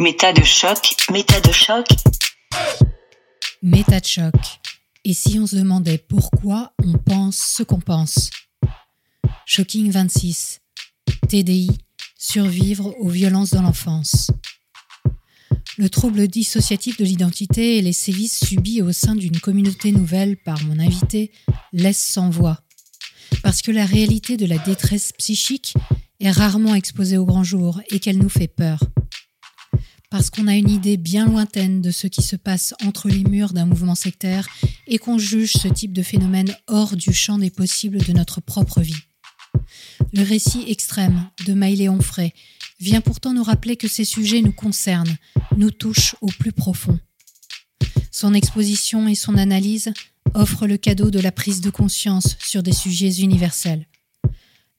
Méta de choc, méta de choc. Méta de choc. Et si on se demandait pourquoi on pense ce qu'on pense? Shocking 26. TDI. Survivre aux violences dans l'enfance. Le trouble dissociatif de l'identité et les sévices subis au sein d'une communauté nouvelle par mon invité laissent sans voix. Parce que la réalité de la détresse psychique est rarement exposée au grand jour et qu'elle nous fait peur. Parce qu'on a une idée bien lointaine de ce qui se passe entre les murs d'un mouvement sectaire et qu'on juge ce type de phénomène hors du champ des possibles de notre propre vie. Le récit extrême de Maïlé Onfray vient pourtant nous rappeler que ces sujets nous concernent, nous touchent au plus profond. Son exposition et son analyse offrent le cadeau de la prise de conscience sur des sujets universels.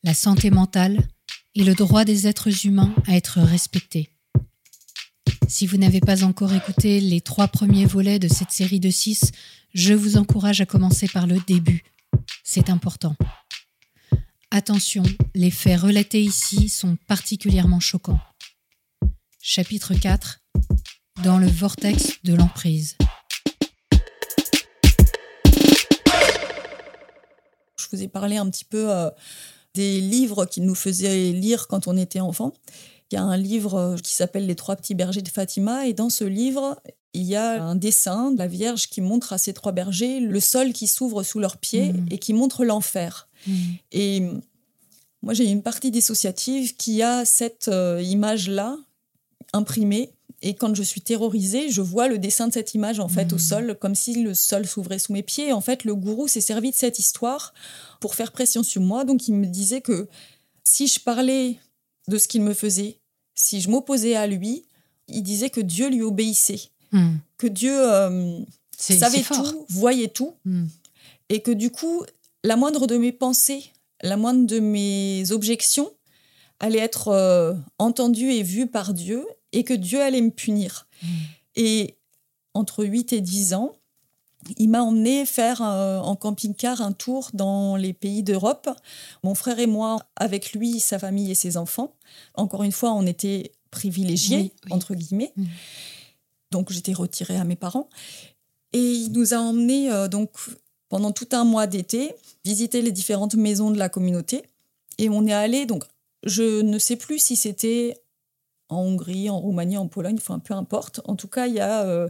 La santé mentale et le droit des êtres humains à être respectés. Si vous n'avez pas encore écouté les trois premiers volets de cette série de six, je vous encourage à commencer par le début. C'est important. Attention, les faits relatés ici sont particulièrement choquants. Chapitre 4 Dans le vortex de l'emprise. Je vous ai parlé un petit peu euh, des livres qu'il nous faisait lire quand on était enfant. Il y a un livre euh, qui s'appelle Les trois petits bergers de Fatima et dans ce livre, il y a un dessin de la Vierge qui montre à ces trois bergers le sol qui s'ouvre sous leurs pieds Mhm. et qui montre l'enfer. Mm. Et moi, j'ai une partie dissociative qui a cette euh, image-là imprimée. Et quand je suis terrorisée, je vois le dessin de cette image en fait au Mhm. sol, comme si le sol s'ouvrait sous mes pieds. En fait, le gourou s'est servi de cette histoire pour faire pression sur moi. Donc, il me disait que si je parlais de ce qu'il me faisait, si je m'opposais à lui, il disait que Dieu lui obéissait, Mm. que Dieu euh, savait tout, voyait tout, Mm. et que du coup, la moindre de mes pensées, la moindre de mes objections allait être euh, entendue et vue par Dieu, et que Dieu allait me punir. Mm. Et entre 8 et 10 ans, il m'a emmené faire euh, en camping-car un tour dans les pays d'Europe. Mon frère et moi, avec lui, sa famille et ses enfants. Encore une fois, on était privilégiés, Oui, oui. entre guillemets. Mm. Donc j'étais retirée à mes parents. Et il nous a emmenés euh, donc pendant tout un mois d'été visiter les différentes maisons de la communauté. Et on est allé donc je ne sais plus si c'était en Hongrie, en Roumanie, en Pologne, enfin peu importe. En tout cas, il y a euh,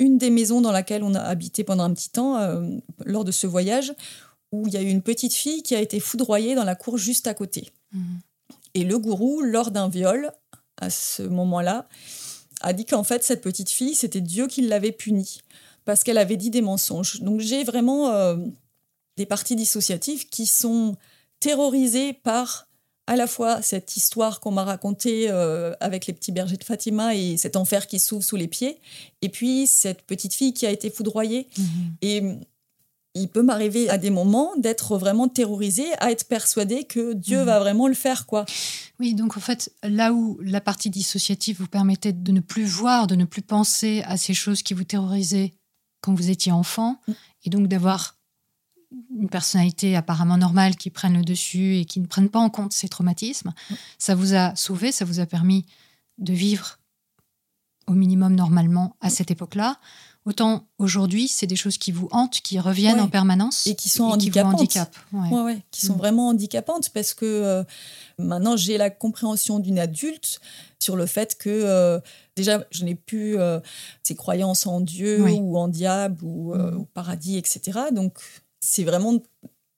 une des maisons dans laquelle on a habité pendant un petit temps euh, lors de ce voyage où il y a eu une petite fille qui a été foudroyée dans la cour juste à côté. Mm. Et le gourou, lors d'un viol, à ce moment-là, a dit qu'en fait, cette petite fille, c'était Dieu qui l'avait punie parce qu'elle avait dit des mensonges. Donc j'ai vraiment euh, des parties dissociatives qui sont terrorisées par à la fois cette histoire qu'on m'a racontée euh, avec les petits bergers de Fatima et cet enfer qui s'ouvre sous les pieds, et puis cette petite fille qui a été foudroyée. Mhm. Et il peut m'arriver à des moments d'être vraiment terrorisée, à être persuadée que Dieu Mhm. va vraiment le faire, quoi. Oui, donc en fait, là où la partie dissociative vous permettait de ne plus voir, de ne plus penser à ces choses qui vous terrorisaient quand vous étiez enfant, Mm. et donc d'avoir une personnalité apparemment normale qui prenne le dessus et qui ne prenne pas en compte ces traumatismes, ça vous a sauvé, ça vous a permis de vivre au minimum normalement à cette époque-là. Autant aujourd'hui, c'est des choses qui vous hantent, qui reviennent Ouais. en permanence Et qui sont vous handicapantes. Ouais, ouais, qui sont Mm. vraiment handicapantes parce que euh, maintenant j'ai la compréhension d'une adulte sur le fait que euh, déjà je n'ai plus euh, ces croyances en Dieu Oui. ou en diable ou Mm. au paradis, etc. Donc c'est vraiment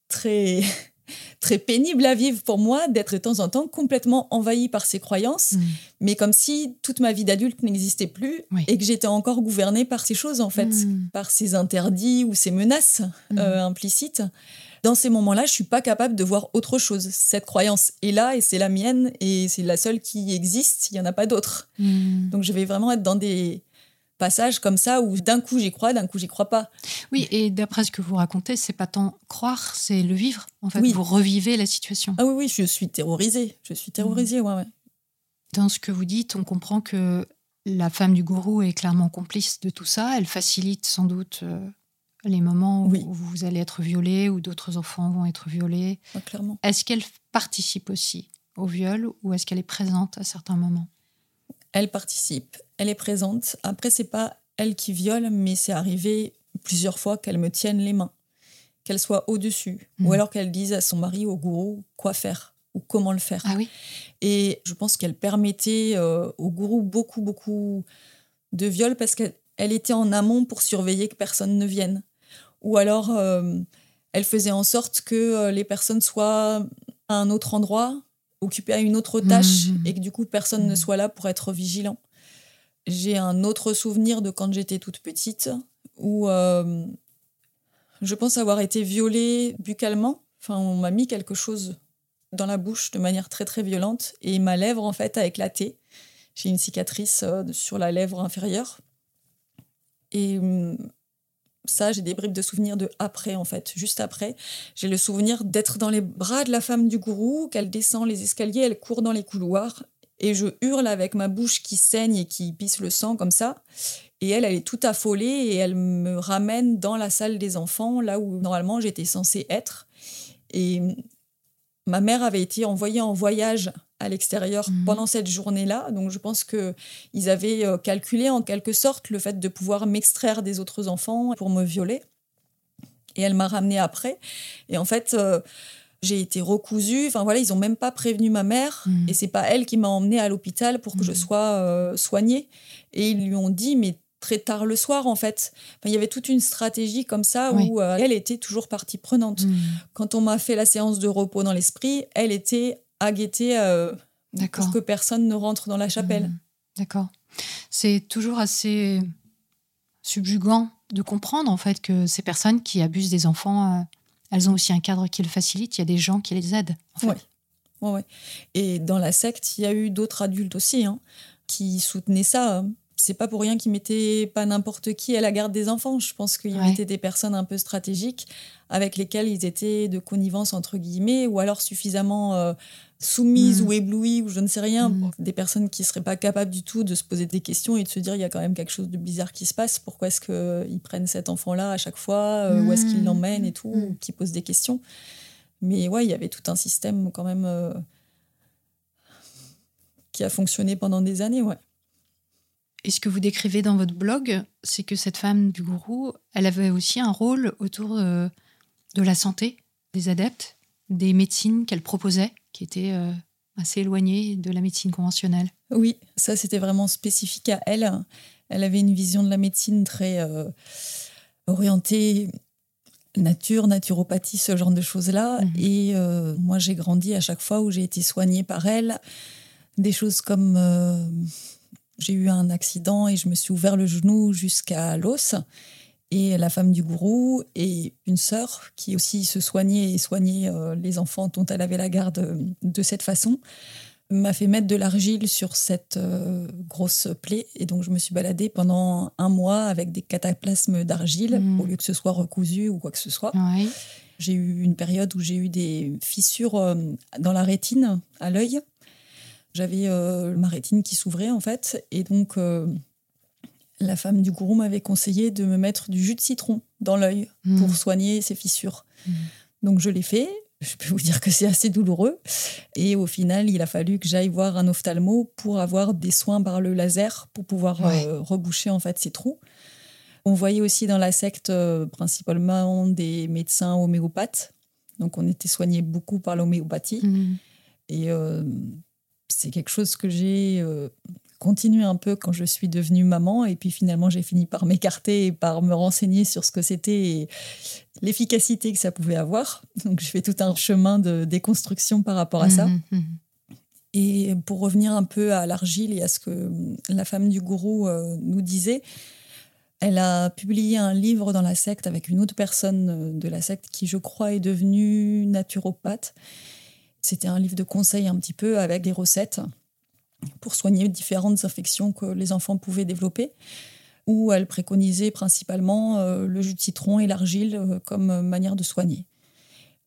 très très pénible à vivre pour moi d'être de temps en temps complètement envahi par ces croyances, Mm. mais comme si toute ma vie d'adulte n'existait plus Oui. et que j'étais encore gouvernée par ces choses en fait, Mm. par ces interdits ou ces menaces Mm. euh, implicites. Dans ces moments-là, je suis pas capable de voir autre chose. Cette croyance est là et c'est la mienne et c'est la seule qui existe. Il y en a pas d'autre. Donc je vais vraiment être dans des passages comme ça où d'un coup j'y crois, d'un coup j'y crois pas. Oui, et d'après ce que vous racontez, c'est pas tant croire, c'est le vivre. En fait, Oui. vous revivez la situation. Ah oui oui, je suis terrorisée. Je suis terrorisée, ouais ouais. Dans ce que vous dites, on comprend que la femme du gourou est clairement complice de tout ça. Elle facilite sans doute euh, les moments où Oui. vous allez être violé, où d'autres enfants vont être violés. Ouais, clairement. Est-ce qu'elle participe aussi au viol ou est-ce qu'elle est présente à certains moments? Elle participe, elle est présente. Après, c'est pas elle qui viole, mais c'est arrivé plusieurs fois qu'elle me tienne les mains, qu'elle soit au-dessus, ou Mhm. alors qu'elle dise à son mari, au gourou, quoi faire ou comment le faire. Ah oui Et je pense qu'elle permettait euh, au gourou beaucoup, beaucoup de viols parce qu'elle elle était en amont pour surveiller que personne ne vienne. Ou alors, euh, elle faisait en sorte que euh, les personnes soient à un autre endroit, occupées à une autre tâche, Mhm. et que du coup, personne ne soit là pour être vigilant. J'ai un autre souvenir de quand j'étais toute petite, où euh, je pense avoir été violée buccalement. Enfin, on m'a mis quelque chose dans la bouche de manière très très violente et ma lèvre en fait a éclaté. J'ai une cicatrice euh, sur la lèvre inférieure. Et ça, j'ai des bribes de souvenirs de après en fait, juste après. J'ai le souvenir d'être dans les bras de la femme du gourou, qu'elle descend les escaliers, elle court dans les couloirs et je hurle avec ma bouche qui saigne et qui pisse le sang comme ça. Et elle, elle est tout affolée et elle me ramène dans la salle des enfants, là où normalement j'étais censée être. Et ma mère avait été envoyée en voyage à l'extérieur Mhm. pendant cette journée-là. Donc je pense que ils avaient euh, calculé en quelque sorte le fait de pouvoir m'extraire des autres enfants pour me violer. Et elle m'a ramenée après. Et en fait, euh, j'ai été recousue. Enfin voilà, ils ont même pas prévenu ma mère. Mhm. Et c'est pas elle qui m'a emmenée à l'hôpital pour que je Mhm. sois euh, soignée. Et ils lui ont dit, mais très tard le soir en fait. Enfin, il y avait toute une stratégie comme ça Oui. où euh, elle était toujours partie prenante. Mhm. Quand on m'a fait la séance de repos dans l'esprit, elle était à guetter euh, pour que personne ne rentre dans la chapelle. Mhm. D'accord. C'est toujours assez subjugant de comprendre en fait que ces personnes qui abusent des enfants, euh, elles ont aussi un cadre qui le facilite. Il y a des gens qui les aident. En fait. Ouais. Ouais, ouais. Et dans la secte, il y a eu d'autres adultes aussi hein, qui soutenaient ça. C'est pas pour rien qu'ils mettaient pas n'importe qui à la garde des enfants. Je pense qu'ils Ouais. mettaient des personnes un peu stratégiques avec lesquelles ils étaient de connivence entre guillemets, ou alors suffisamment euh, soumises Mhm. ou éblouies ou je ne sais rien. Mhm. Des personnes qui seraient pas capables du tout de se poser des questions et de se dire il y a quand même quelque chose de bizarre qui se passe. Pourquoi est-ce qu'ils prennent cet enfant-là à chaque fois euh, Où est-ce qu'ils Mhm. l'emmènent et tout Mhm. Qui posent des questions. Mais ouais, il y avait tout un système quand même euh, qui a fonctionné pendant des années, ouais. Et ce que vous décrivez dans votre blog, c'est que cette femme du gourou, elle avait aussi un rôle autour euh, de la santé des adeptes, des médecines qu'elle proposait, qui étaient euh, assez éloignées de la médecine conventionnelle. Oui, ça c'était vraiment spécifique à elle. Elle avait une vision de la médecine très euh, orientée nature, naturopathie, ce genre de choses-là. Mhm. Et euh, moi j'ai grandi à chaque fois où j'ai été soignée par elle. Des choses comme j'ai eu un accident et je me suis ouvert le genou jusqu'à l'os. Et la femme du gourou et une sœur qui aussi se soignait et soignait euh, les enfants dont elle avait la garde euh, de cette façon m'a fait mettre de l'argile sur cette euh, grosse plaie. Et donc, je me suis baladée pendant un mois avec des cataplasmes d'argile Mhm. au lieu que ce soit recousu ou quoi que ce soit. Ouais. J'ai eu une période où j'ai eu des fissures euh, dans la rétine, à l'œil. J'avais euh, ma rétine qui s'ouvrait, en fait. Et donc, euh, la femme du gourou m'avait conseillé de me mettre du jus de citron dans l'œil Mhm. pour soigner ces fissures. Mhm. Donc je l'ai fait. Je peux vous dire que c'est assez douloureux. Et au final, il a fallu que j'aille voir un ophtalmo pour avoir des soins par le laser pour pouvoir Ouais. euh, reboucher en fait ces trous. On voyait aussi dans la secte euh, principalement des médecins homéopathes. Donc on était soigné beaucoup par l'homéopathie. Mhm. Et euh, c'est quelque chose que j'ai euh, continué un peu quand je suis devenue maman. Et puis finalement, j'ai fini par m'écarter et par me renseigner sur ce que c'était et l'efficacité que ça pouvait avoir. Donc je fais tout un chemin de déconstruction par rapport à ça. Mhm. Mhm. Et pour revenir un peu à l'argile et à ce que la femme du gourou euh, nous disait, elle a publié un livre dans la secte avec une autre personne euh, de la secte qui, je crois, est devenue naturopathe. C'était un livre de conseils un petit peu avec des recettes pour soigner différentes infections que les enfants pouvaient développer, où elle préconisait principalement euh, le jus de citron et l'argile euh, comme manière de soigner.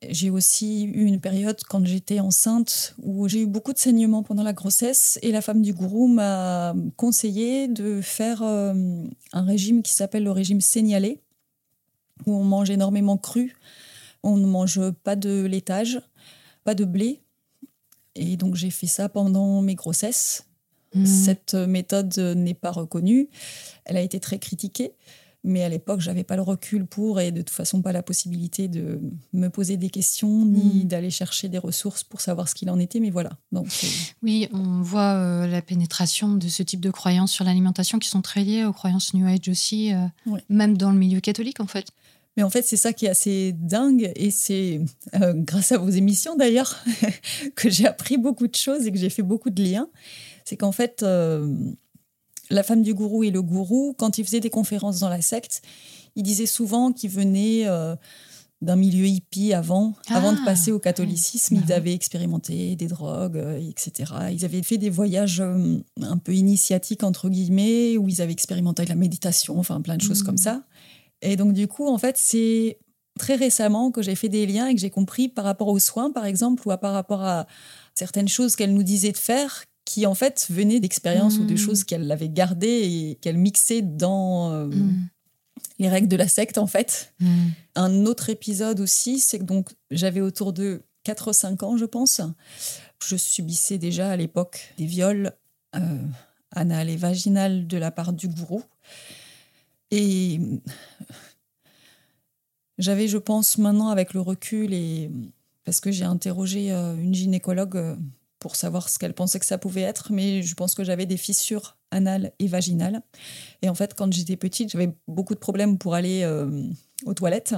J'ai aussi eu une période quand j'étais enceinte où j'ai eu beaucoup de saignements pendant la grossesse et la femme du gourou m'a conseillé de faire euh, un régime qui s'appelle le régime sénialé où on mange énormément cru, on ne mange pas de laitage, pas de blé. Et donc j'ai fait ça pendant mes grossesses. Mhm. Cette méthode n'est pas reconnue. Elle a été très critiquée. Mais à l'époque, j'avais pas le recul pour et de toute façon pas la possibilité de me poser des questions ni Mhm. d'aller chercher des ressources pour savoir ce qu'il en était. Mais voilà. Donc, c'est- Oui, on voit euh, la pénétration de ce type de croyances sur l'alimentation qui sont très liées aux croyances New Age aussi, euh, même dans le milieu catholique en fait. Mais en fait, c'est ça qui est assez dingue et c'est euh, grâce à vos émissions d'ailleurs que j'ai appris beaucoup de choses et que j'ai fait beaucoup de liens. C'est qu'en fait, euh, la femme du gourou et le gourou, quand ils faisaient des conférences dans la secte, ils disaient souvent qu'ils venaient euh, d'un milieu hippie avant, Ah, avant de passer au catholicisme. ouais. Ils avaient expérimenté des drogues, etc. Ils avaient fait des voyages un peu initiatiques, entre guillemets, où ils avaient expérimenté la méditation, enfin plein de choses Mhm. comme ça. Et donc, du coup, en fait, c'est très récemment que j'ai fait des liens et que j'ai compris par rapport aux soins, par exemple, ou à par rapport à certaines choses qu'elle nous disait de faire, qui en fait venaient d'expériences ou de Mhm. choses qu'elle avait gardées et qu'elle mixait dans euh, Mm. les règles de la secte, en fait. Mm. Un autre épisode aussi, c'est que donc j'avais autour de 4-5 ans, je pense. Je subissais déjà à l'époque des viols euh, anal et vaginal de la part du gourou. Et j'avais, je pense, maintenant avec le recul, et parce que j'ai interrogé euh, une gynécologue euh, pour savoir ce qu'elle pensait que ça pouvait être, mais je pense que j'avais des fissures anales et vaginales. Et en fait, quand j'étais petite, j'avais beaucoup de problèmes pour aller euh, aux toilettes.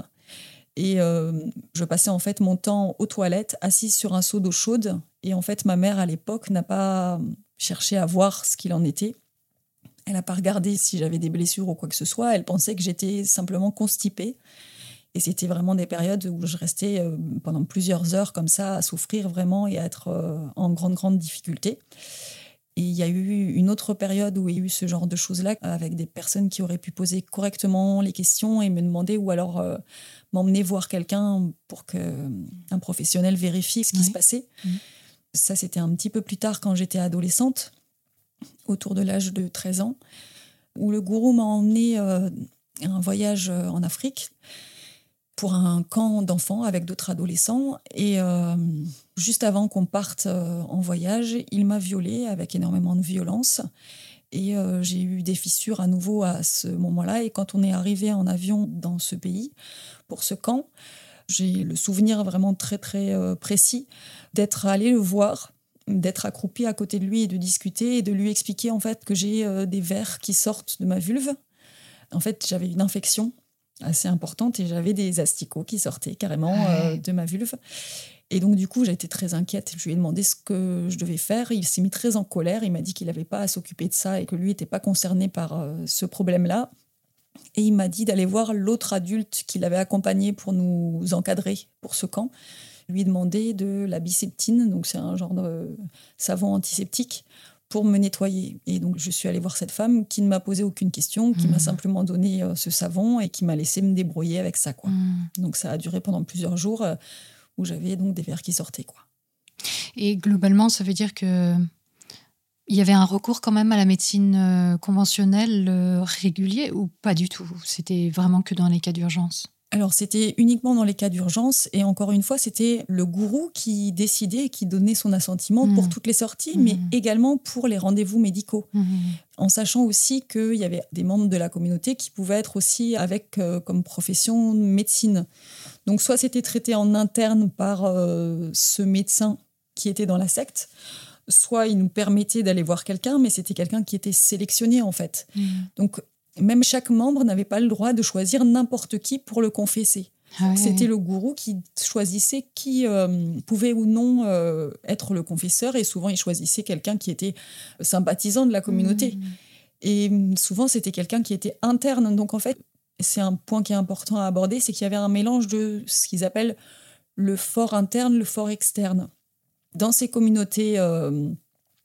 Et je passais en fait mon temps aux toilettes, assise sur un seau d'eau chaude. Et en fait, ma mère à l'époque n'a pas cherché à voir ce qu'il en était. Elle n'a pas regardé si j'avais des blessures ou quoi que ce soit. Elle pensait que j'étais simplement constipée. Et c'était vraiment des périodes où je restais euh, pendant plusieurs heures comme ça à souffrir vraiment et à être euh, en grande, grande difficulté. Et il y a eu une autre période où il y a eu ce genre de choses-là avec des personnes qui auraient pu poser correctement les questions et me demander ou alors euh, m'emmener voir quelqu'un pour qu'un professionnel vérifie ce qui Oui. se passait. Mhm. Ça, c'était un petit peu plus tard quand j'étais adolescente, autour de l'âge de 13 ans, où le gourou m'a emmené euh, un voyage euh, en Afrique pour un camp d'enfants avec d'autres adolescents. Et euh, juste avant qu'on parte euh, en voyage, il m'a violée avec énormément de violence. Et j'ai eu des fissures à nouveau à ce moment-là. Et quand on est arrivé en avion dans ce pays, pour ce camp, j'ai le souvenir vraiment très très précis d'être allé le voir, d'être accroupi à côté de lui et de discuter et de lui expliquer en fait que j'ai euh, des vers qui sortent de ma vulve. En fait, j'avais une infection assez importante et j'avais des asticots qui sortaient carrément euh, de ma vulve. Et donc, du coup, j'ai été très inquiète. Je lui ai demandé ce que je devais faire. Il s'est mis très en colère. Il m'a dit qu'il n'avait pas à s'occuper de ça et que lui n'était pas concerné par euh, ce problème-là. Et il m'a dit d'aller voir l'autre adulte qui l'avait accompagné pour nous encadrer pour ce camp. Lui demander de la biceptine, donc c'est un genre de savon antiseptique, pour me nettoyer. Et donc je suis allée voir cette femme qui ne m'a posé aucune question, qui m'a Mhm. simplement donné euh, ce savon et qui m'a laissé me débrouiller avec ça. Quoi. Mm. Donc ça a duré pendant plusieurs jours euh, où j'avais donc des verres qui sortaient. Quoi. Et globalement, ça veut dire que il y avait un recours quand même à la médecine euh, conventionnelle euh, régulier ou pas du tout? C'était vraiment que dans les cas d'urgence? Alors c'était uniquement dans les cas d'urgence et encore une fois c'était le gourou qui décidait et qui donnait son assentiment pour toutes les sorties mais également pour les rendez-vous médicaux Mhm. en sachant aussi qu'il y avait des membres de la communauté qui pouvaient être aussi avec euh, comme profession médecine. Donc soit c'était traité en interne par euh, ce médecin qui était dans la secte, soit il nous permettait d'aller voir quelqu'un mais c'était quelqu'un qui était sélectionné en fait. Donc même chaque membre n'avait pas le droit de choisir n'importe qui pour le confesser. Ah ouais. C'était le gourou qui choisissait qui euh, pouvait ou non euh, être le confesseur et souvent il choisissait quelqu'un qui était sympathisant de la communauté. Mhm. Et hum, souvent c'était quelqu'un qui était interne. Donc en fait, c'est un point qui est important à aborder, c'est qu'il y avait un mélange de ce qu'ils appellent le fort interne, le fort externe. Dans ces communautés euh,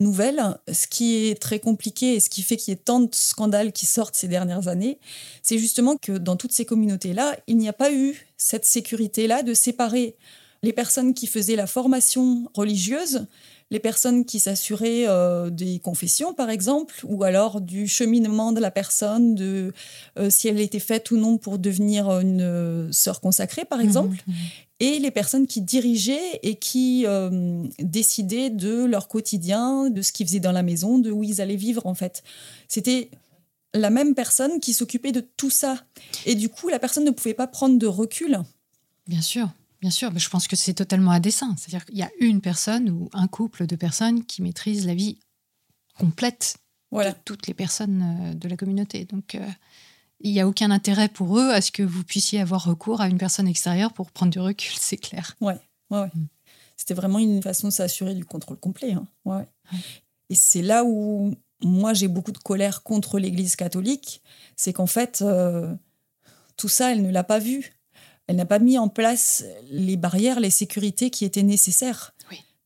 nouvelles, ce qui est très compliqué et ce qui fait qu'il y ait tant de scandales qui sortent ces dernières années, c'est justement que dans toutes ces communautés-là, il n'y a pas eu cette sécurité-là de séparer les personnes qui faisaient la formation religieuse, les personnes qui s'assuraient euh, des confessions, par exemple, ou alors du cheminement de la personne, de euh, si elle était faite ou non pour devenir une euh, sœur consacrée, par exemple. Mhm. Et les personnes qui dirigeaient et qui euh, décidaient de leur quotidien, de ce qu'ils faisaient dans la maison, de où ils allaient vivre en fait. C'était la même personne qui s'occupait de tout ça. Et du coup, la personne ne pouvait pas prendre de recul. Bien sûr, bien sûr. Mais je pense que c'est totalement à dessein. C'est-à-dire qu'il y a une personne ou un couple de personnes qui maîtrisent la vie complète Voilà. de toutes les personnes euh, de la communauté. Donc, euh, il n'y a aucun intérêt pour eux à ce que vous puissiez avoir recours à une personne extérieure pour prendre du recul, c'est clair. Ouais, ouais, ouais. Mm. C'était vraiment une façon de s'assurer du contrôle complet. hein. Ouais. Et c'est là où moi j'ai beaucoup de colère contre l'Église catholique, c'est qu'en fait euh, tout ça elle ne l'a pas vu. Elle n'a pas mis en place les barrières, les sécurités qui étaient nécessaires.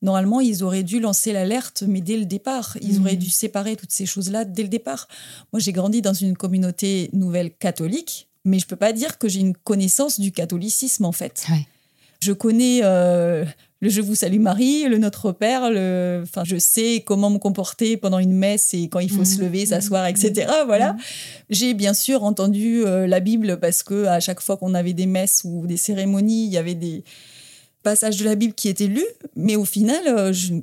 Normalement, ils auraient dû lancer l'alerte, mais dès le départ, ils Mhm. auraient dû séparer toutes ces choses-là dès le départ. Moi, j'ai grandi dans une communauté nouvelle catholique, mais je peux pas dire que j'ai une connaissance du catholicisme en fait. Ouais. Je connais euh, le Je vous salue Marie, le Notre Père, le... enfin, je sais comment me comporter pendant une messe et quand il faut Mhm. se lever, s'asseoir, Mhm. etc. Voilà. Mhm. J'ai bien sûr entendu euh, la Bible parce que à chaque fois qu'on avait des messes ou des cérémonies, il y avait des passages de la Bible qui étaient lus, mais au final, euh, je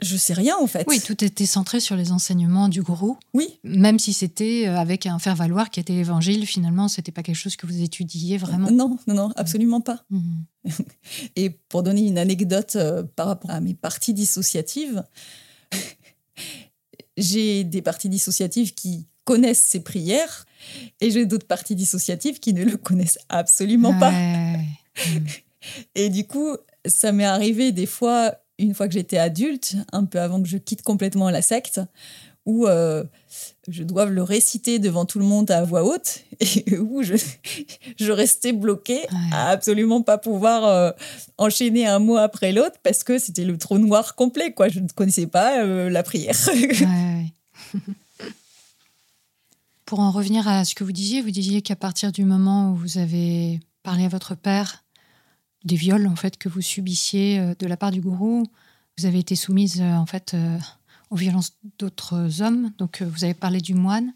je sais rien en fait. Oui, tout était centré sur les enseignements du gourou, Oui, même si c'était euh, avec un faire-valoir qui était l'évangile, finalement, c'était pas quelque chose que vous étudiez vraiment. non, non, non, absolument pas. Mhm. Et pour donner une anecdote euh, par rapport à mes parties dissociatives, j'ai des parties dissociatives qui connaissent ces prières et j'ai d'autres parties dissociatives qui ne le connaissent absolument pas. Ouais. Et du coup, ça m'est arrivé des fois, une fois que j'étais adulte, un peu avant que je quitte complètement la secte, où euh, je dois le réciter devant tout le monde à voix haute et où je, je restais bloquée à absolument pas pouvoir euh, enchaîner un mot après l'autre parce que c'était le trou noir complet, quoi. Je ne connaissais pas euh, la prière. Ouais, ouais. Pour en revenir à ce que vous disiez, vous disiez qu'à partir du moment où vous avez parlé à votre père des viols en fait que vous subissiez euh, de la part du gourou, vous avez été soumise euh, en fait euh, aux violences d'autres hommes. Donc vous avez parlé du moine.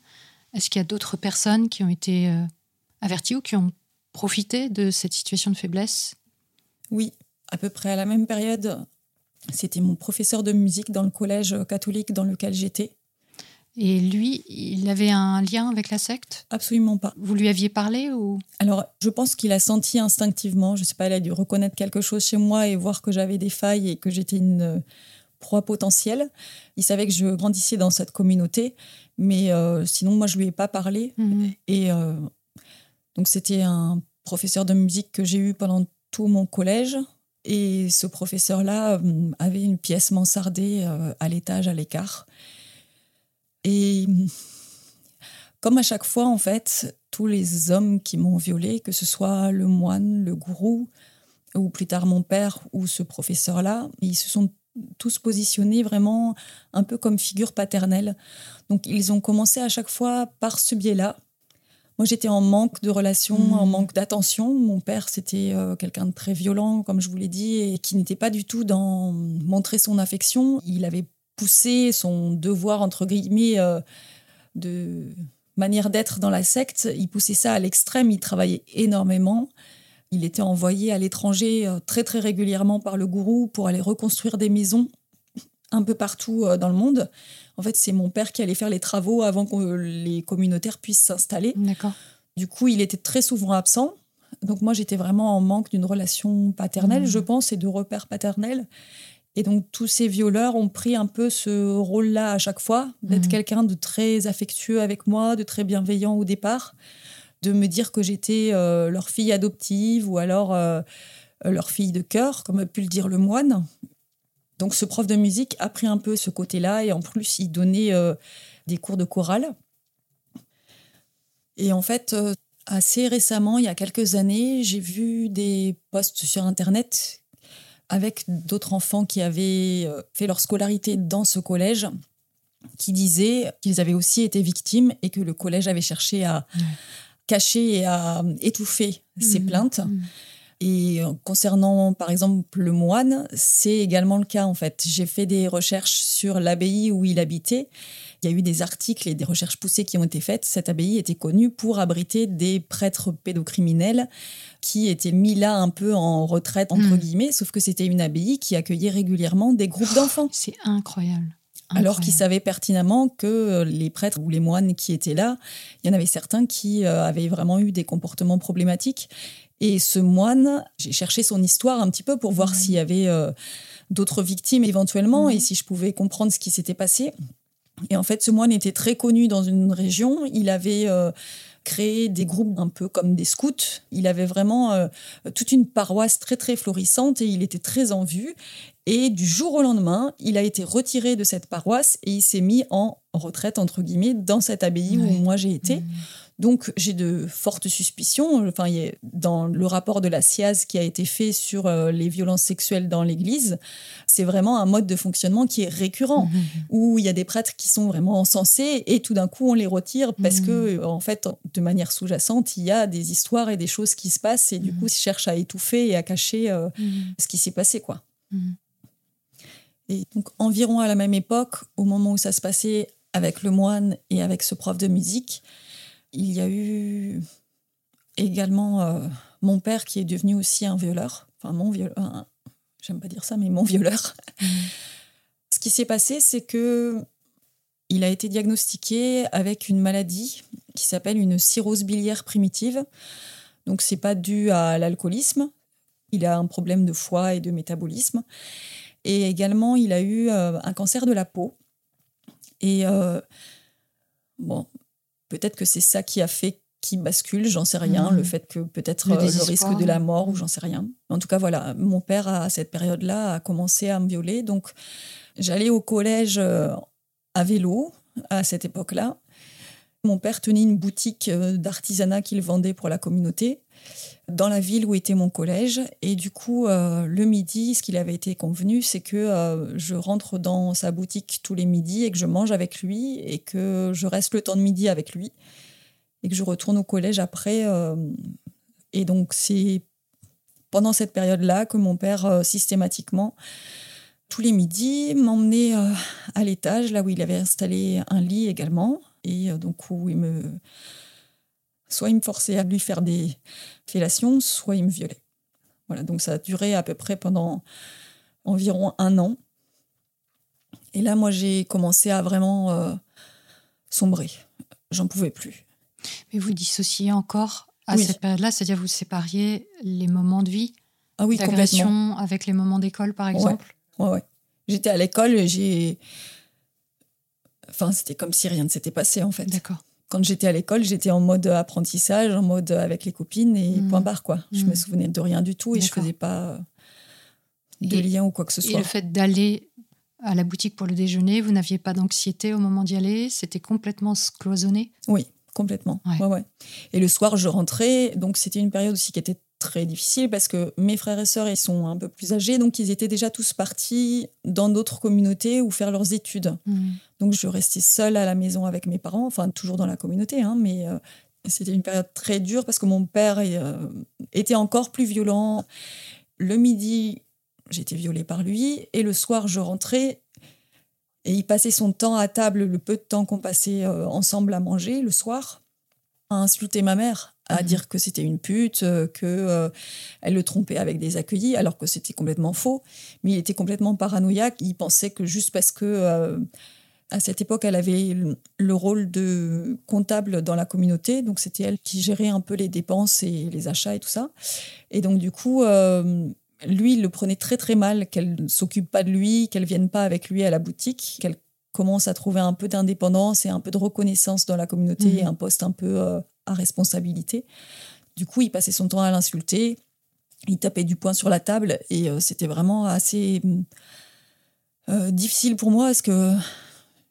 Est-ce qu'il y a d'autres personnes qui ont été averties ou qui ont profité de cette situation de faiblesse? Oui, à peu près à la même période, c'était mon professeur de musique dans le collège catholique dans lequel j'étais. Et lui, il avait un lien avec la secte? Absolument pas. Vous lui aviez parlé ou? Alors, je pense qu'il a senti instinctivement, je sais pas, il a dû reconnaître quelque chose chez moi et voir que j'avais des failles et que j'étais une euh, proie potentielle. Il savait que je grandissais dans cette communauté, mais euh, sinon, moi, je lui ai pas parlé. Mhm. Et euh, donc, c'était un professeur de musique que j'ai eu pendant tout mon collège. Et ce professeur-là avait une pièce mansardée à l'étage, à l'écart. Et comme à chaque fois, en fait, tous les hommes qui m'ont violée, que ce soit le moine, le gourou, ou plus tard mon père ou ce professeur-là, ils se sont tous positionnés vraiment un peu comme figure paternelle. Donc ils ont commencé à chaque fois par ce biais-là. Moi, j'étais en manque de relations, Mhm. en manque d'attention. Mon père, c'était euh, quelqu'un de très violent, comme je vous l'ai dit, et qui n'était pas du tout dans montrer son affection. Il avait poussé son devoir, entre guillemets, euh, de manière d'être dans la secte. Il poussait ça à l'extrême. Il travaillait énormément. Il était envoyé à l'étranger euh, très, très régulièrement par le gourou pour aller reconstruire des maisons un peu partout euh, dans le monde. En fait, c'est mon père qui allait faire les travaux avant que les communautaires puissent s'installer. D'accord. Du coup, il était très souvent absent. Donc moi, j'étais vraiment en manque d'une relation paternelle, Mhm. je pense, et de repères paternels. Et donc tous ces violeurs ont pris un peu ce rôle-là à chaque fois, d'être Mhm. quelqu'un de très affectueux avec moi, de très bienveillant au départ, de me dire que j'étais euh, leur fille adoptive ou alors euh, leur fille de cœur, comme a pu le dire le moine. Donc ce prof de musique a pris un peu ce côté-là et en plus il donnait euh, des cours de chorale. Et en fait, euh, assez récemment, il y a quelques années, j'ai vu des posts sur Internet avec d'autres enfants qui avaient euh, fait leur scolarité dans ce collège, qui disaient qu'ils avaient aussi été victimes et que le collège avait cherché à cacher et à étouffer ces Mhm. plaintes. Mhm. Et concernant, par exemple, le moine, c'est également le cas, en fait. J'ai fait des recherches sur l'abbaye où il habitait. Il y a eu des articles et des recherches poussées qui ont été faites. Cette abbaye était connue pour abriter des prêtres pédocriminels qui étaient mis là un peu en retraite, entre Mm. guillemets, sauf que c'était une abbaye qui accueillait régulièrement des groupes d'enfants. C'est incroyable. Alors qu'ils savaient pertinemment que euh, les prêtres ou les moines qui étaient là, il y en avait certains qui euh, avaient vraiment eu des comportements problématiques. Et ce moine, j'ai cherché son histoire un petit peu pour voir s'il y avait euh, d'autres victimes éventuellement et si je pouvais comprendre ce qui s'était passé. Et en fait, ce moine était très connu dans une région. Il avait euh, créé des groupes un peu comme des scouts. Il avait vraiment euh, toute une paroisse très très florissante et il était très en vue. Et du jour au lendemain, il a été retiré de cette paroisse et il s'est mis en retraite, entre guillemets, dans cette abbaye Ouais. où moi j'ai été. Donc j'ai de fortes suspicions. Enfin, il y a- dans le rapport de la SIAZ qui a été fait sur euh, les violences sexuelles dans l'Église, c'est vraiment un mode de fonctionnement qui est récurrent, Mhm. où il y a des prêtres qui sont vraiment encensés et tout d'un coup on les retire parce Mhm. que en fait, de manière sous-jacente, il y a des histoires et des choses qui se passent et du coup ils cherchent à étouffer et à cacher euh, ce qui s'est passé, quoi. Et donc, environ à la même époque, au moment où ça se passait avec le moine et avec ce prof de musique, il y a eu également euh, mon père qui est devenu aussi un violeur. Enfin, mon violeur. J'aime pas dire ça, mais mon violeur. Ce qui s'est passé, c'est que il a été diagnostiqué avec une maladie qui s'appelle une cirrhose biliaire primitive. Donc, c'est pas dû à l'alcoolisme. Il a un problème de foie et de métabolisme. Et également, il a eu euh, un cancer de la peau. Et euh, bon, peut-être que c'est ça qui a fait qu'il bascule, j'en sais rien. Mhm. Le fait que peut-être Le euh, le, risque de la mort, ou j'en sais rien. En tout cas, voilà, mon père, à cette période-là, a commencé à me violer. Donc, j'allais au collège euh, à vélo à cette époque-là. Mon père tenait une boutique euh, d'artisanat qu'il vendait pour la communauté dans la ville où était mon collège. Et du coup, euh, le midi, ce qu'il avait été convenu, c'est que euh, je rentre dans sa boutique tous les midis et que je mange avec lui et que je reste le temps de midi avec lui et que je retourne au collège après. et donc, c'est pendant cette période-là que mon père, systématiquement, tous les midis, m'emmenait à l'étage, là où il avait installé un lit également. Et euh, donc, où il me. Soit il me forçait à lui faire des fellations, soit il me violait. Voilà, donc ça a duré à peu près pendant environ un an. Et là, moi, j'ai commencé à vraiment euh, sombrer. J'en pouvais plus. Mais vous dissociez encore à Oui. cette période-là, c'est-à-dire vous sépariez les moments de vie, Ah oui, d'agression avec les moments d'école, par exemple? Ouais, ouais. J'étais à l'école, et j'ai. Enfin, c'était comme si rien ne s'était passé, en fait. D'accord. Quand j'étais à l'école, j'étais en mode apprentissage, en mode avec les copines et Mhm. point barre, quoi. Je me souvenais de rien du tout et je D'accord. faisais pas euh, de Et- lien ou quoi que ce Et soit. le fait d'aller à la boutique pour le déjeuner, vous n'aviez pas d'anxiété au moment d'y aller? C'était complètement cloisonné? Oui, complètement. Ouais. Ouais, ouais. Et le soir, je rentrais. Donc, c'était une période aussi qui était très difficile parce que mes frères et sœurs, ils sont un peu plus âgés. Donc, ils étaient déjà tous partis dans d'autres communautés ou faire leurs études. Mhm. Donc, je restais seule à la maison avec mes parents, enfin, toujours dans la communauté, hein, mais euh, c'était une période très dure parce que mon père euh, était encore plus violent. Le midi, j'étais violée par lui, et le soir, je rentrais et il passait son temps à table, le peu de temps qu'on passait euh, ensemble à manger le soir, à insulter ma mère, à Mhm. dire que c'était une pute, euh, que euh, elle le trompait avec des accueillis, alors que c'était complètement faux. Mais il était complètement paranoïaque. Il pensait que juste parce que euh, à cette époque, elle avait le- le rôle de comptable dans la communauté, donc c'était elle qui gérait un peu les dépenses et les achats et tout ça. Et donc du coup, lui, il le prenait très très mal qu'elle ne s'occupe pas de lui, qu'elle vienne pas avec lui à la boutique, qu'elle commence à trouver un peu d'indépendance et un peu de reconnaissance dans la communauté Mhm. et un poste un peu à responsabilité. Du coup, il passait son temps à l'insulter, il tapait du poing sur la table et euh, c'était vraiment assez euh, difficile pour moi parce que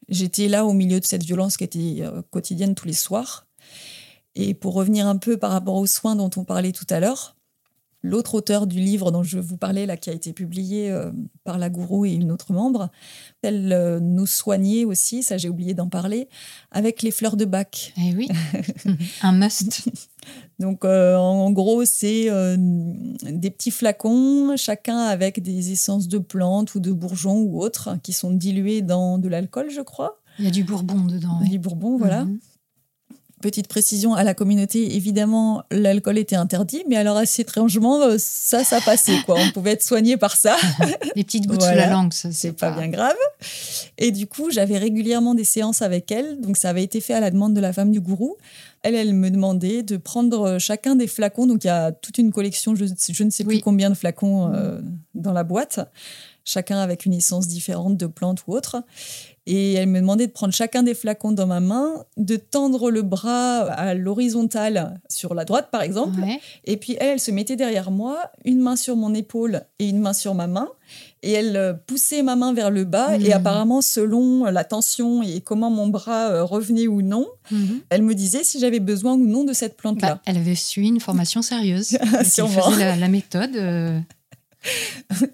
j'étais là au milieu de cette violence qui était euh, quotidienne tous les soirs. Et pour revenir un peu par rapport aux soins dont on parlait tout à l'heure, l'autre auteur du livre dont je vous parlais, là, qui a été publié euh, par la gourou et une autre membre, elle euh, nous soignait aussi, ça j'ai oublié d'en parler, avec les fleurs de bac. Eh oui, un must. Donc euh, en gros, c'est des petits flacons, chacun avec des essences de plantes ou de bourgeons ou autres, qui sont dilués dans de l'alcool, je crois. Il y a du bourbon dedans. Du bourbon, voilà. Mhm. Petite précision à la communauté, évidemment, l'alcool était interdit, mais alors assez étrangement, euh, ça, ça passait. Quoi. On pouvait être soigné par ça. Des petites gouttes sous la langue, ça, c'est pas... bien grave. Et du coup, j'avais régulièrement des séances avec elle. Donc, ça avait été fait à la demande de la femme du gourou. Elle, elle me demandait de prendre chacun des flacons. Donc, il y a toute une collection, je, ne sais plus combien de flacons euh, dans la boîte, chacun avec une essence différente de plantes ou autre. Et elle me demandait de prendre chacun des flacons dans ma main, de tendre le bras à l'horizontale sur la droite, par exemple. Et puis elle, elle se mettait derrière moi, une main sur mon épaule et une main sur ma main. Et elle euh, poussait ma main vers le bas. Et mmh. apparemment, selon la tension et comment mon bras euh, revenait ou non, mmh. elle me disait si j'avais besoin ou non de cette plante-là. Bah, elle avait suivi une formation sérieuse. elle faisait la, la méthode. Euh.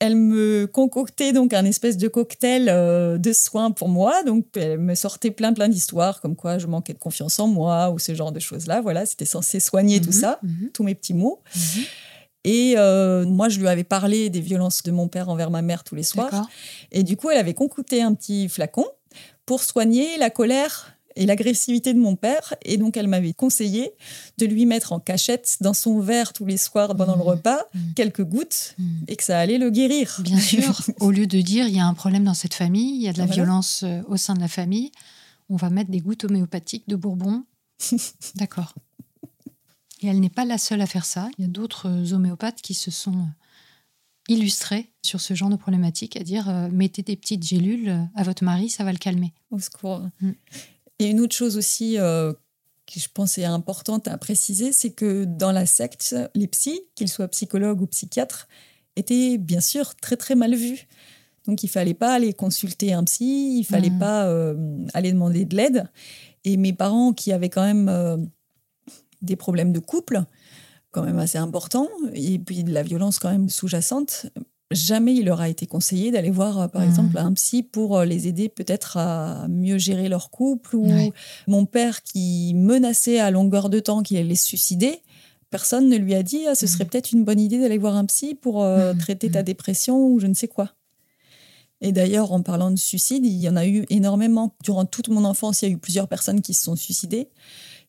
elle me concoctait donc un espèce de cocktail euh, de soins pour moi. Donc, elle me sortait plein, plein d'histoires, comme quoi je manquais de confiance en moi ou ce genre de choses-là. Voilà, c'était censé soigner tout mhm, ça, mhm. tous mes petits mots. Mhm. Et euh, moi, je lui avais parlé des violences de mon père envers ma mère tous les soirs. Et du coup, elle avait concocté un petit flacon pour soigner la colère et l'agressivité de mon père. Et donc, elle m'avait conseillé de lui mettre en cachette dans son verre tous les soirs pendant le mmh. repas mmh. quelques gouttes mmh. et que ça allait le guérir. Bien sûr, au lieu de dire il y a un problème dans cette famille, il y a de la violence euh, au sein de la famille, on va mettre des gouttes homéopathiques de Bourbon. D'accord. Et elle n'est pas la seule à faire ça. Il y a d'autres homéopathes qui se sont illustrés sur ce genre de problématique, à dire euh, mettez des petites gélules à votre mari, ça va le calmer. Au secours. Et une autre chose aussi euh, qui je pense est importante à préciser, c'est que dans la secte, les psys, qu'ils soient psychologues ou psychiatres, étaient bien sûr très très mal vus. Donc il fallait pas aller consulter un psy, il fallait mmh. pas euh, aller demander de l'aide. Et mes parents qui avaient quand même euh, des problèmes de couple, quand même assez importants, et puis de la violence quand même sous-jacente, jamais il leur a été conseillé d'aller voir, euh, par mmh. exemple, un psy pour euh, les aider peut-être à mieux gérer leur couple. Ou mon père qui menaçait à longueur de temps qu'il allait se suicider. Personne ne lui a dit ah, ce serait mmh. peut-être une bonne idée d'aller voir un psy pour euh, mmh. traiter ta dépression ou je ne sais quoi. Et d'ailleurs, en parlant de suicide, il y en a eu énormément. Durant toute mon enfance, il y a eu plusieurs personnes qui se sont suicidées.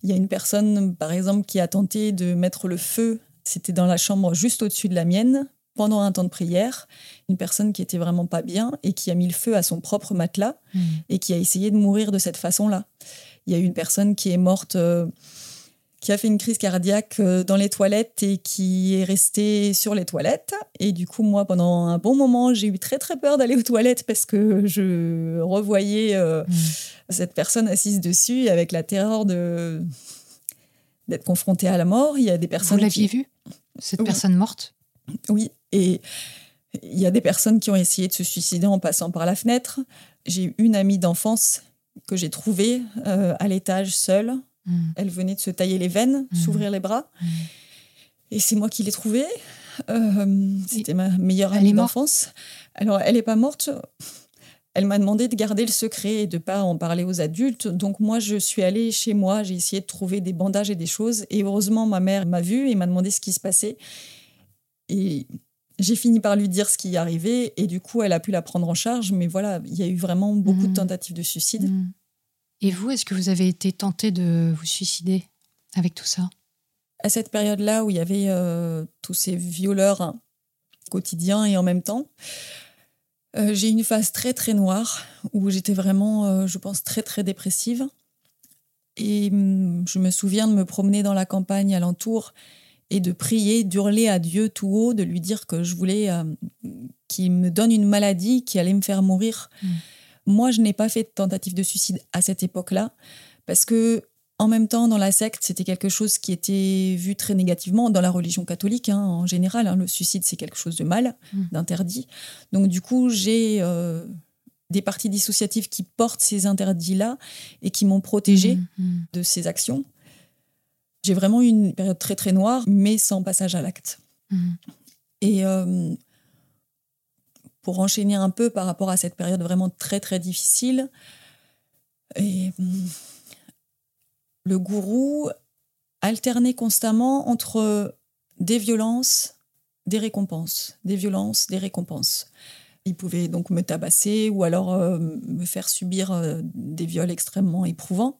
Il y a une personne, par exemple, qui a tenté de mettre le feu. C'était dans la chambre juste au-dessus de la mienne pendant un temps de prière, une personne qui était vraiment pas bien et qui a mis le feu à son propre matelas hmm. et qui a essayé de mourir de cette façon-là. Il y a une personne qui est morte, euh, qui a fait une crise cardiaque euh, dans les toilettes et qui est restée sur les toilettes. Et du coup, moi, pendant un bon moment, j'ai eu très très peur d'aller aux toilettes parce que je revoyais euh, hmm. cette personne assise dessus avec la terreur de d'être confrontée à la mort. Il y a des personnes. Vous l'aviez vue, cette personne morte? Oui, et il y a des personnes qui ont essayé de se suicider en passant par la fenêtre. J'ai une amie d'enfance que j'ai trouvée euh, à l'étage seule. Hmm. Elle venait de se tailler les veines, hmm. s'ouvrir les bras. Hmm. Et c'est moi qui l'ai trouvée. Euh, c'était ma meilleure amie d'enfance. Alors, elle n'est pas morte. Elle m'a demandé de garder le secret et de pas en parler aux adultes. Donc moi, je suis allée chez moi, j'ai essayé de trouver des bandages et des choses. Et heureusement, ma mère m'a vue et m'a demandé ce qui se passait. Et j'ai fini par lui dire ce qui y arrivait et du coup, elle a pu la prendre en charge. Mais voilà, il y a eu vraiment beaucoup de mmh. tentatives de suicide. Mmh. Et vous, est-ce que vous avez été tenté de vous suicider avec tout ça? À cette période-là où il y avait euh, tous ces violeurs quotidiens et en même temps, euh, j'ai eu une phase très très noire où j'étais vraiment, euh, je pense, très très dépressive. Et hum, je me souviens de me promener dans la campagne alentour et de prier, d'hurler à Dieu tout haut, de lui dire que je voulais euh, qu'il me donne une maladie qui allait me faire mourir. Mm. Moi, je n'ai pas fait de tentative de suicide à cette époque-là parce que en même temps, dans la secte, c'était quelque chose qui était vu très négativement dans la religion catholique hein, en général. Hein, le suicide, c'est quelque chose de mal, mm. d'interdit. Donc, du coup, j'ai euh, des parties dissociatives qui portent ces interdits-là et qui m'ont protégée mm, de ces actions. J'ai vraiment eu une période très très noire, mais sans passage à l'acte. Mhm. Et euh, pour enchaîner un peu par rapport à cette période vraiment très très difficile, et, hum, le gourou alternait constamment entre des violences, des récompenses, des violences, des récompenses. Il pouvait donc me tabasser ou alors euh, me faire subir euh, des viols extrêmement éprouvants,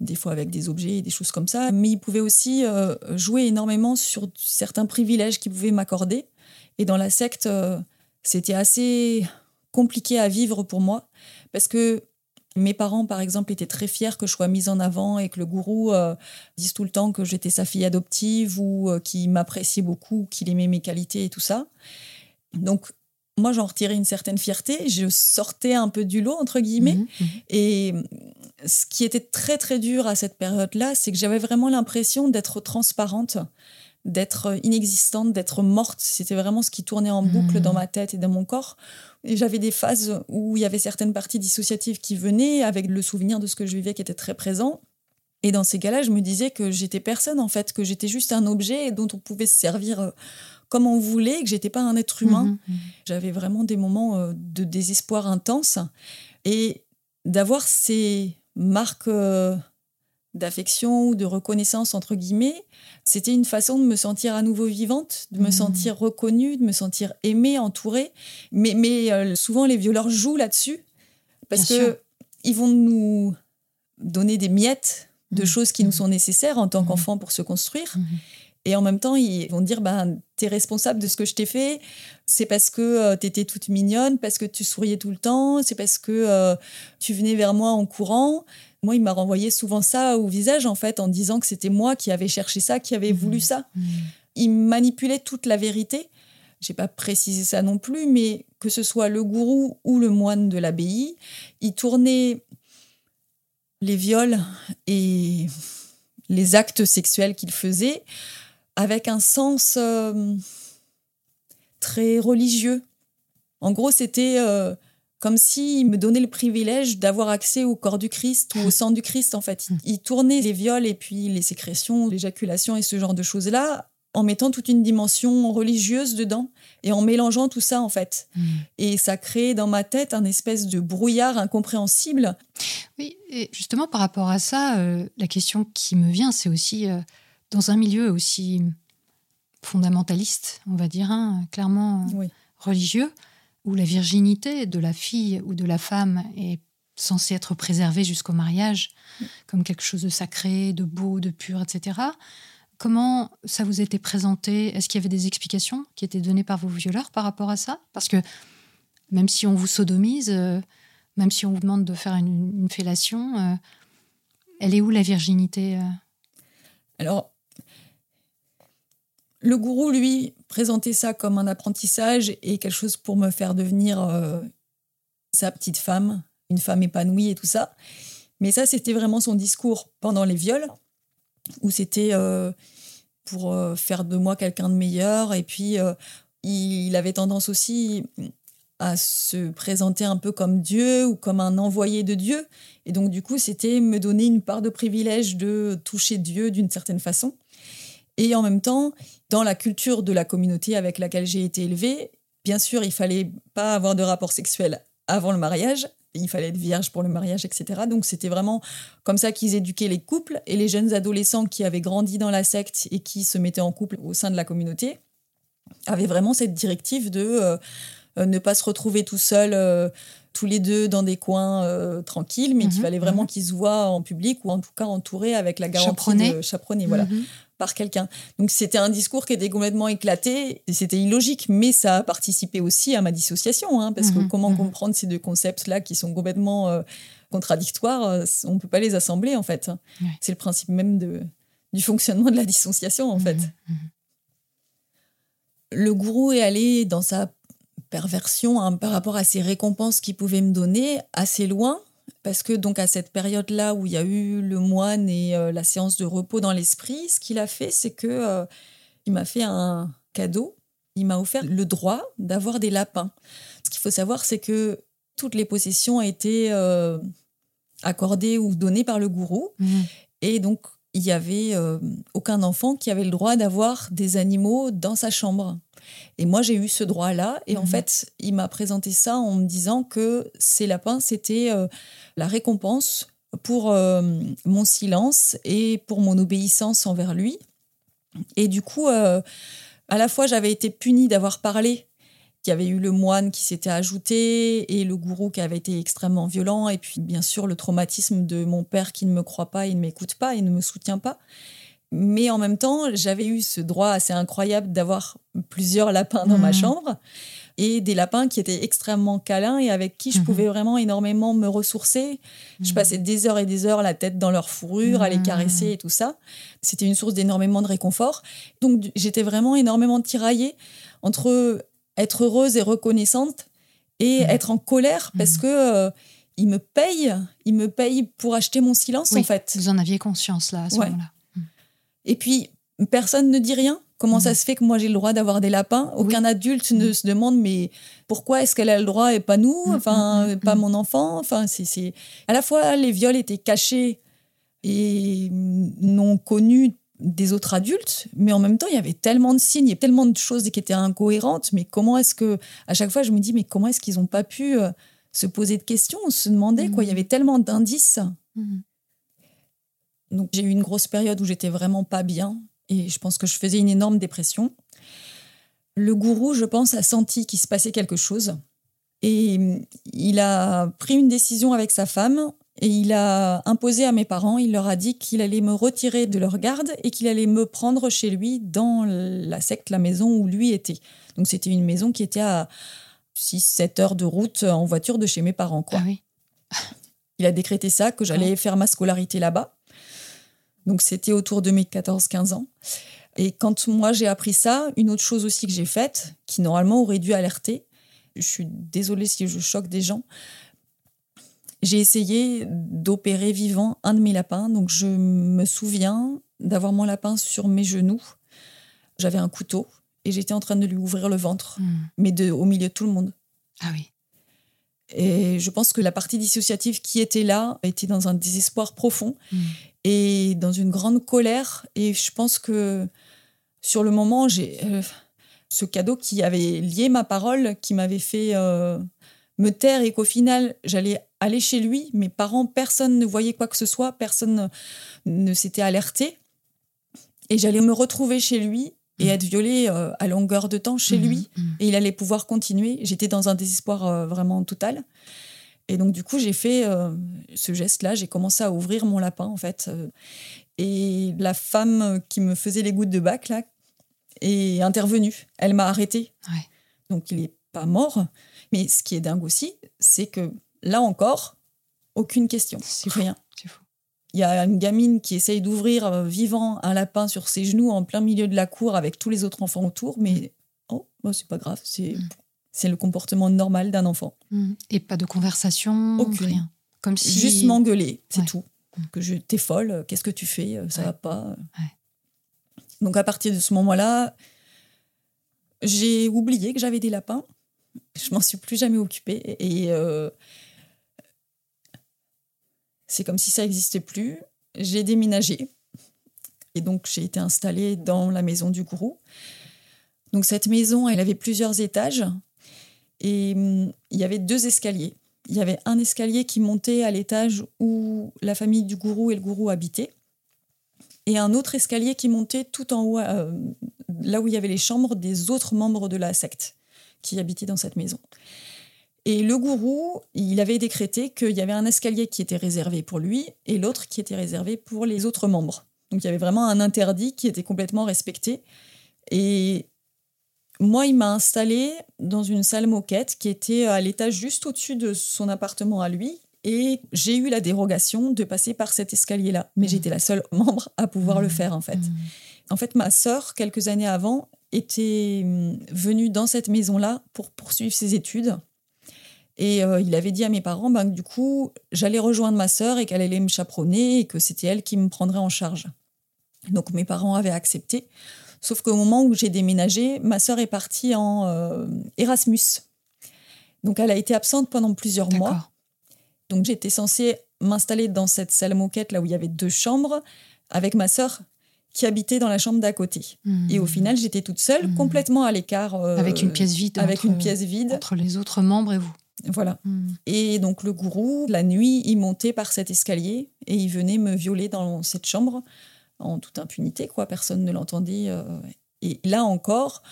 des fois avec des objets et des choses comme ça. Mais il pouvait aussi euh, jouer énormément sur certains privilèges qu'il pouvait m'accorder. Et dans la secte, euh, c'était assez compliqué à vivre pour moi parce que mes parents, par exemple, étaient très fiers que je sois mise en avant et que le gourou euh, dise tout le temps que j'étais sa fille adoptive ou qu'il m'appréciait beaucoup, qu'il aimait mes qualités et tout ça. Donc, moi, j'en retirais une certaine fierté. Je sortais un peu du lot, entre guillemets. Mhm, mhm. Et ce qui était très, très dur à cette période-là, c'est que j'avais vraiment l'impression d'être transparente, d'être inexistante, d'être morte. C'était vraiment ce qui tournait en boucle Mhm. dans ma tête et dans mon corps. Et j'avais des phases où il y avait certaines parties dissociatives qui venaient avec le souvenir de ce que je vivais qui était très présent. Et dans ces cas-là, je me disais que j'étais personne, en fait, que j'étais juste un objet dont on pouvait se servir euh, comme on voulait, que j'étais pas un être humain. Mhm, mhm. J'avais vraiment des moments euh, de désespoir intense. Et d'avoir ces marques euh, d'affection ou de reconnaissance, entre guillemets, c'était une façon de me sentir à nouveau vivante, de me Mhm. sentir reconnue, de me sentir aimée, entourée. Mais, mais euh, souvent, les violeurs jouent là-dessus parce Bien sûr. que ils vont nous donner des miettes de choses qui nous sont nécessaires en tant qu'enfants pour se construire. Et en même temps, ils vont dire ben, T'es responsable de ce que je t'ai fait. C'est parce que tu t'étais toute mignonne, parce que tu souriais tout le temps, c'est parce que euh, tu venais vers moi en courant. Moi, il m'a renvoyé souvent ça au visage, en fait, en disant que c'était moi qui avais cherché ça, qui avait voulu ça. Mhm. Il manipulait toute la vérité. J'ai pas précisé ça non plus, mais que ce soit le gourou ou le moine de l'abbaye, il tournait les viols et les actes sexuels qu'il faisait avec un sens euh, très religieux. En gros, c'était euh, comme s'il me donnait le privilège d'avoir accès au corps du Christ ou au sang du Christ, en fait. Il, il tournait les viols et puis les sécrétions, l'éjaculation et ce genre de choses-là en mettant toute une dimension religieuse dedans et en mélangeant tout ça, en fait. Mhm. Et ça créait dans ma tête un espèce de brouillard incompréhensible. Oui, et justement par rapport à ça, euh, la question qui me vient, c'est aussi euh, dans un milieu aussi fondamentaliste, on va dire, hein, clairement euh, Oui. religieux, où la virginité de la fille ou de la femme est censée être préservée jusqu'au mariage comme quelque chose de sacré, de beau, de pur, etc. Comment ça vous était présenté? Est-ce qu'il y avait des explications qui étaient données par vos violeurs par rapport à ça? Parce que même si on vous sodomise, euh, même si on vous demande de faire une, une fellation, euh, elle est où la virginité Alors, le gourou, lui, présentait ça comme un apprentissage et quelque chose pour me faire devenir euh, sa petite femme, une femme épanouie et tout ça. Mais ça, c'était vraiment son discours pendant les viols, où c'était euh, pour euh, faire de moi quelqu'un de meilleur. Et puis, il avait tendance aussi à se présenter un peu comme Dieu ou comme un envoyé de Dieu. Et donc, du coup, c'était me donner une part de privilège de toucher Dieu d'une certaine façon. Et en même temps, dans la culture de la communauté avec laquelle j'ai été élevée, bien sûr, il fallait pas avoir de rapport sexuel avant le mariage. Il fallait être vierge pour le mariage, etc. Donc c'était vraiment comme ça qu'ils éduquaient les couples et les jeunes adolescents qui avaient grandi dans la secte et qui se mettaient en couple au sein de la communauté avaient vraiment cette directive de euh, euh, ne pas se retrouver tout seul euh, tous les deux dans des coins euh, tranquilles, mais qu'il Mhm, fallait vraiment mhm. qu'ils se voient en public ou en tout cas entourés avec la garantie Chaperonnés. de chaperonner, voilà, Mhm. Par quelqu'un. Donc c'était un discours qui était complètement éclaté, c'était illogique, mais ça a participé aussi à ma dissociation, hein, parce que Mhm, comment mhm. comprendre ces deux concepts-là qui sont complètement euh, contradictoires, euh, on ne peut pas les assembler en fait. C'est le principe même de, du fonctionnement de la dissociation en fait. Mhm. Le gourou est allé dans sa perversion hein, par rapport à ces récompenses qu'il pouvait me donner assez loin. Parce que donc à cette période-là où il y a eu le moine et euh, la séance de repos dans l'esprit, ce qu'il a fait, c'est que euh, il m'a fait un cadeau. Il m'a offert le droit d'avoir des lapins. Ce qu'il faut savoir, c'est que toutes les possessions ont été euh, accordées ou données par le gourou. Mhm. Et donc, il y avait euh, aucun enfant qui avait le droit d'avoir des animaux dans sa chambre. Et moi, j'ai eu ce droit-là. Et en Mhm. fait, il m'a présenté ça en me disant que ces lapins, c'était euh, la récompense pour euh, mon silence et pour mon obéissance envers lui. Et du coup, euh, à la fois, j'avais été punie d'avoir parlé qu'il y avait eu le moine qui s'était ajouté et le gourou qui avait été extrêmement violent. Et puis, bien sûr, le traumatisme de mon père qui ne me croit pas, il ne m'écoute pas, il ne me soutient pas. Mais en même temps, j'avais eu ce droit assez incroyable d'avoir plusieurs lapins dans ma Mhm. chambre et des lapins qui étaient extrêmement câlins et avec qui je Mhm. pouvais vraiment énormément me ressourcer. Je Mhm. passais des heures et des heures la tête dans leur fourrure, à les caresser et tout ça. C'était une source d'énormément de réconfort. Donc j'étais vraiment énormément tiraillée entre être heureuse et reconnaissante et être en colère parce que euh, ils me payent, ils me payent pour acheter mon silence Oui, en fait. Vous en aviez conscience là à ce Ouais. moment-là. Et puis, personne ne dit rien. Comment ça Mhm. se fait que moi j'ai le droit d'avoir des lapins? Aucun adulte ne se demande mais pourquoi est-ce qu'elle a le droit et pas nous? Mhm, Enfin, mhm, pas mon enfant? Enfin, c'est à la fois les viols étaient cachés et non connus des autres adultes, mais en même temps il y avait tellement de signes, il y avait tellement de choses qui étaient incohérentes. Mais comment est-ce que à chaque fois je me dis mais comment est-ce qu'ils n'ont pas pu euh, se poser de questions, se demander quoi? Il y avait tellement d'indices. Donc j'ai eu une grosse période où j'étais vraiment pas bien et je pense que je faisais une énorme dépression. Le gourou, je pense, a senti qu'il se passait quelque chose et il a pris une décision avec sa femme et il a imposé à mes parents, il leur a dit qu'il allait me retirer de leur garde et qu'il allait me prendre chez lui dans la secte, la maison où lui était. Donc c'était une maison qui était à 6-7 heures de route en voiture de chez mes parents. Quoi. Ah oui. Il a décrété ça, que j'allais faire ma scolarité là-bas. Donc c'était autour de mes 14-15 ans. Et quand moi j'ai appris ça, une autre chose aussi que j'ai faite, qui normalement aurait dû alerter, je suis désolée si je choque des gens, j'ai essayé d'opérer vivant un de mes lapins. Donc je me souviens d'avoir mon lapin sur mes genoux. J'avais un couteau et j'étais en train de lui ouvrir le ventre, Mhm. mais de, au milieu de tout le monde. Ah oui. Et je pense que la partie dissociative qui était là était dans un désespoir profond Mhm. Et dans une grande colère. Et je pense que sur le moment, j'ai euh, ce cadeau qui avait lié ma parole, qui m'avait fait euh, me taire et qu'au final, j'allais aller chez lui. Mes parents, personne ne voyait quoi que ce soit, personne ne, s'était alerté. Et j'allais me retrouver chez lui et Mhm. être violée euh, à longueur de temps chez Mhm. lui Mhm. et il allait pouvoir continuer. J'étais dans un désespoir vraiment total. Et donc, du coup, j'ai fait euh, ce geste-là. J'ai commencé à ouvrir mon lapin, en fait. euh, et la femme qui me faisait les gouttes de bac, là, est intervenue. Elle m'a arrêtée. Ouais. Donc, il n'est pas mort. Mais ce qui est dingue aussi, c'est que là encore, aucune question. C'est. Rien. C'est fou. Il y a une gamine qui essaye d'ouvrir euh, vivant un lapin sur ses genoux en plein milieu de la cour avec tous les autres enfants autour, mais oh, bah, c'est pas grave, c'est Mm. C'est le comportement normal d'un enfant. Mhm. Et pas de conversation, Aucune. rien. Comme si. Juste m'engueuler, c'est Ouais. tout. Que je t'es folle, qu'est-ce que tu fais, ça Ouais. va pas. Ouais. Donc à partir de ce moment-là, j'ai oublié que j'avais des lapins. Je m'en suis plus jamais occupée et euh, c'est comme si ça n'existait plus. J'ai déménagé et donc j'ai été installée dans la maison du gourou. Donc cette maison, elle avait plusieurs étages et hum, il y avait deux escaliers. Il y avait un escalier qui montait à l'étage où la famille du gourou et le gourou habitaient et un autre escalier qui montait tout en haut, euh, là où il y avait les chambres des autres membres de la secte qui habitaient dans cette maison. Et le gourou, il avait décrété qu'il y avait un escalier qui était réservé pour lui et l'autre qui était réservé pour les autres membres. Donc il y avait vraiment un interdit qui était complètement respecté. Et moi, il m'a installé dans une salle moquette qui était à l'étage juste au-dessus de son appartement à lui. Et j'ai eu la dérogation de passer par cet escalier-là. Mais Mhm. j'étais la seule membre à pouvoir le Mhm. faire, en fait. Mhm. En fait, ma sœur, quelques années avant, était venue dans cette maison-là pour poursuivre ses études. Et euh, il avait dit à mes parents ben, que du coup, j'allais rejoindre ma sœur et qu'elle allait me chaperonner et que c'était elle qui me prendrait en charge. Donc mes parents avaient accepté. Sauf qu'au moment où j'ai déménagé, ma sœur est partie en euh, Erasmus. Donc elle a été absente pendant plusieurs mois. Donc j'étais censée m'installer dans cette salle moquette là où il y avait deux chambres avec ma sœur qui habitait dans la chambre d'à côté. Hmm. Et au final, j'étais toute seule, Mhm. complètement à l'écart. euh, avec une pièce vide. Avec entre- une pièce vide. Entre les autres membres et vous. Voilà. Hmm. Et donc le gourou, la nuit, il montait par cet escalier et il venait me violer dans cette chambre en toute impunité, quoi. Personne ne l'entendait. euh. Et là encore,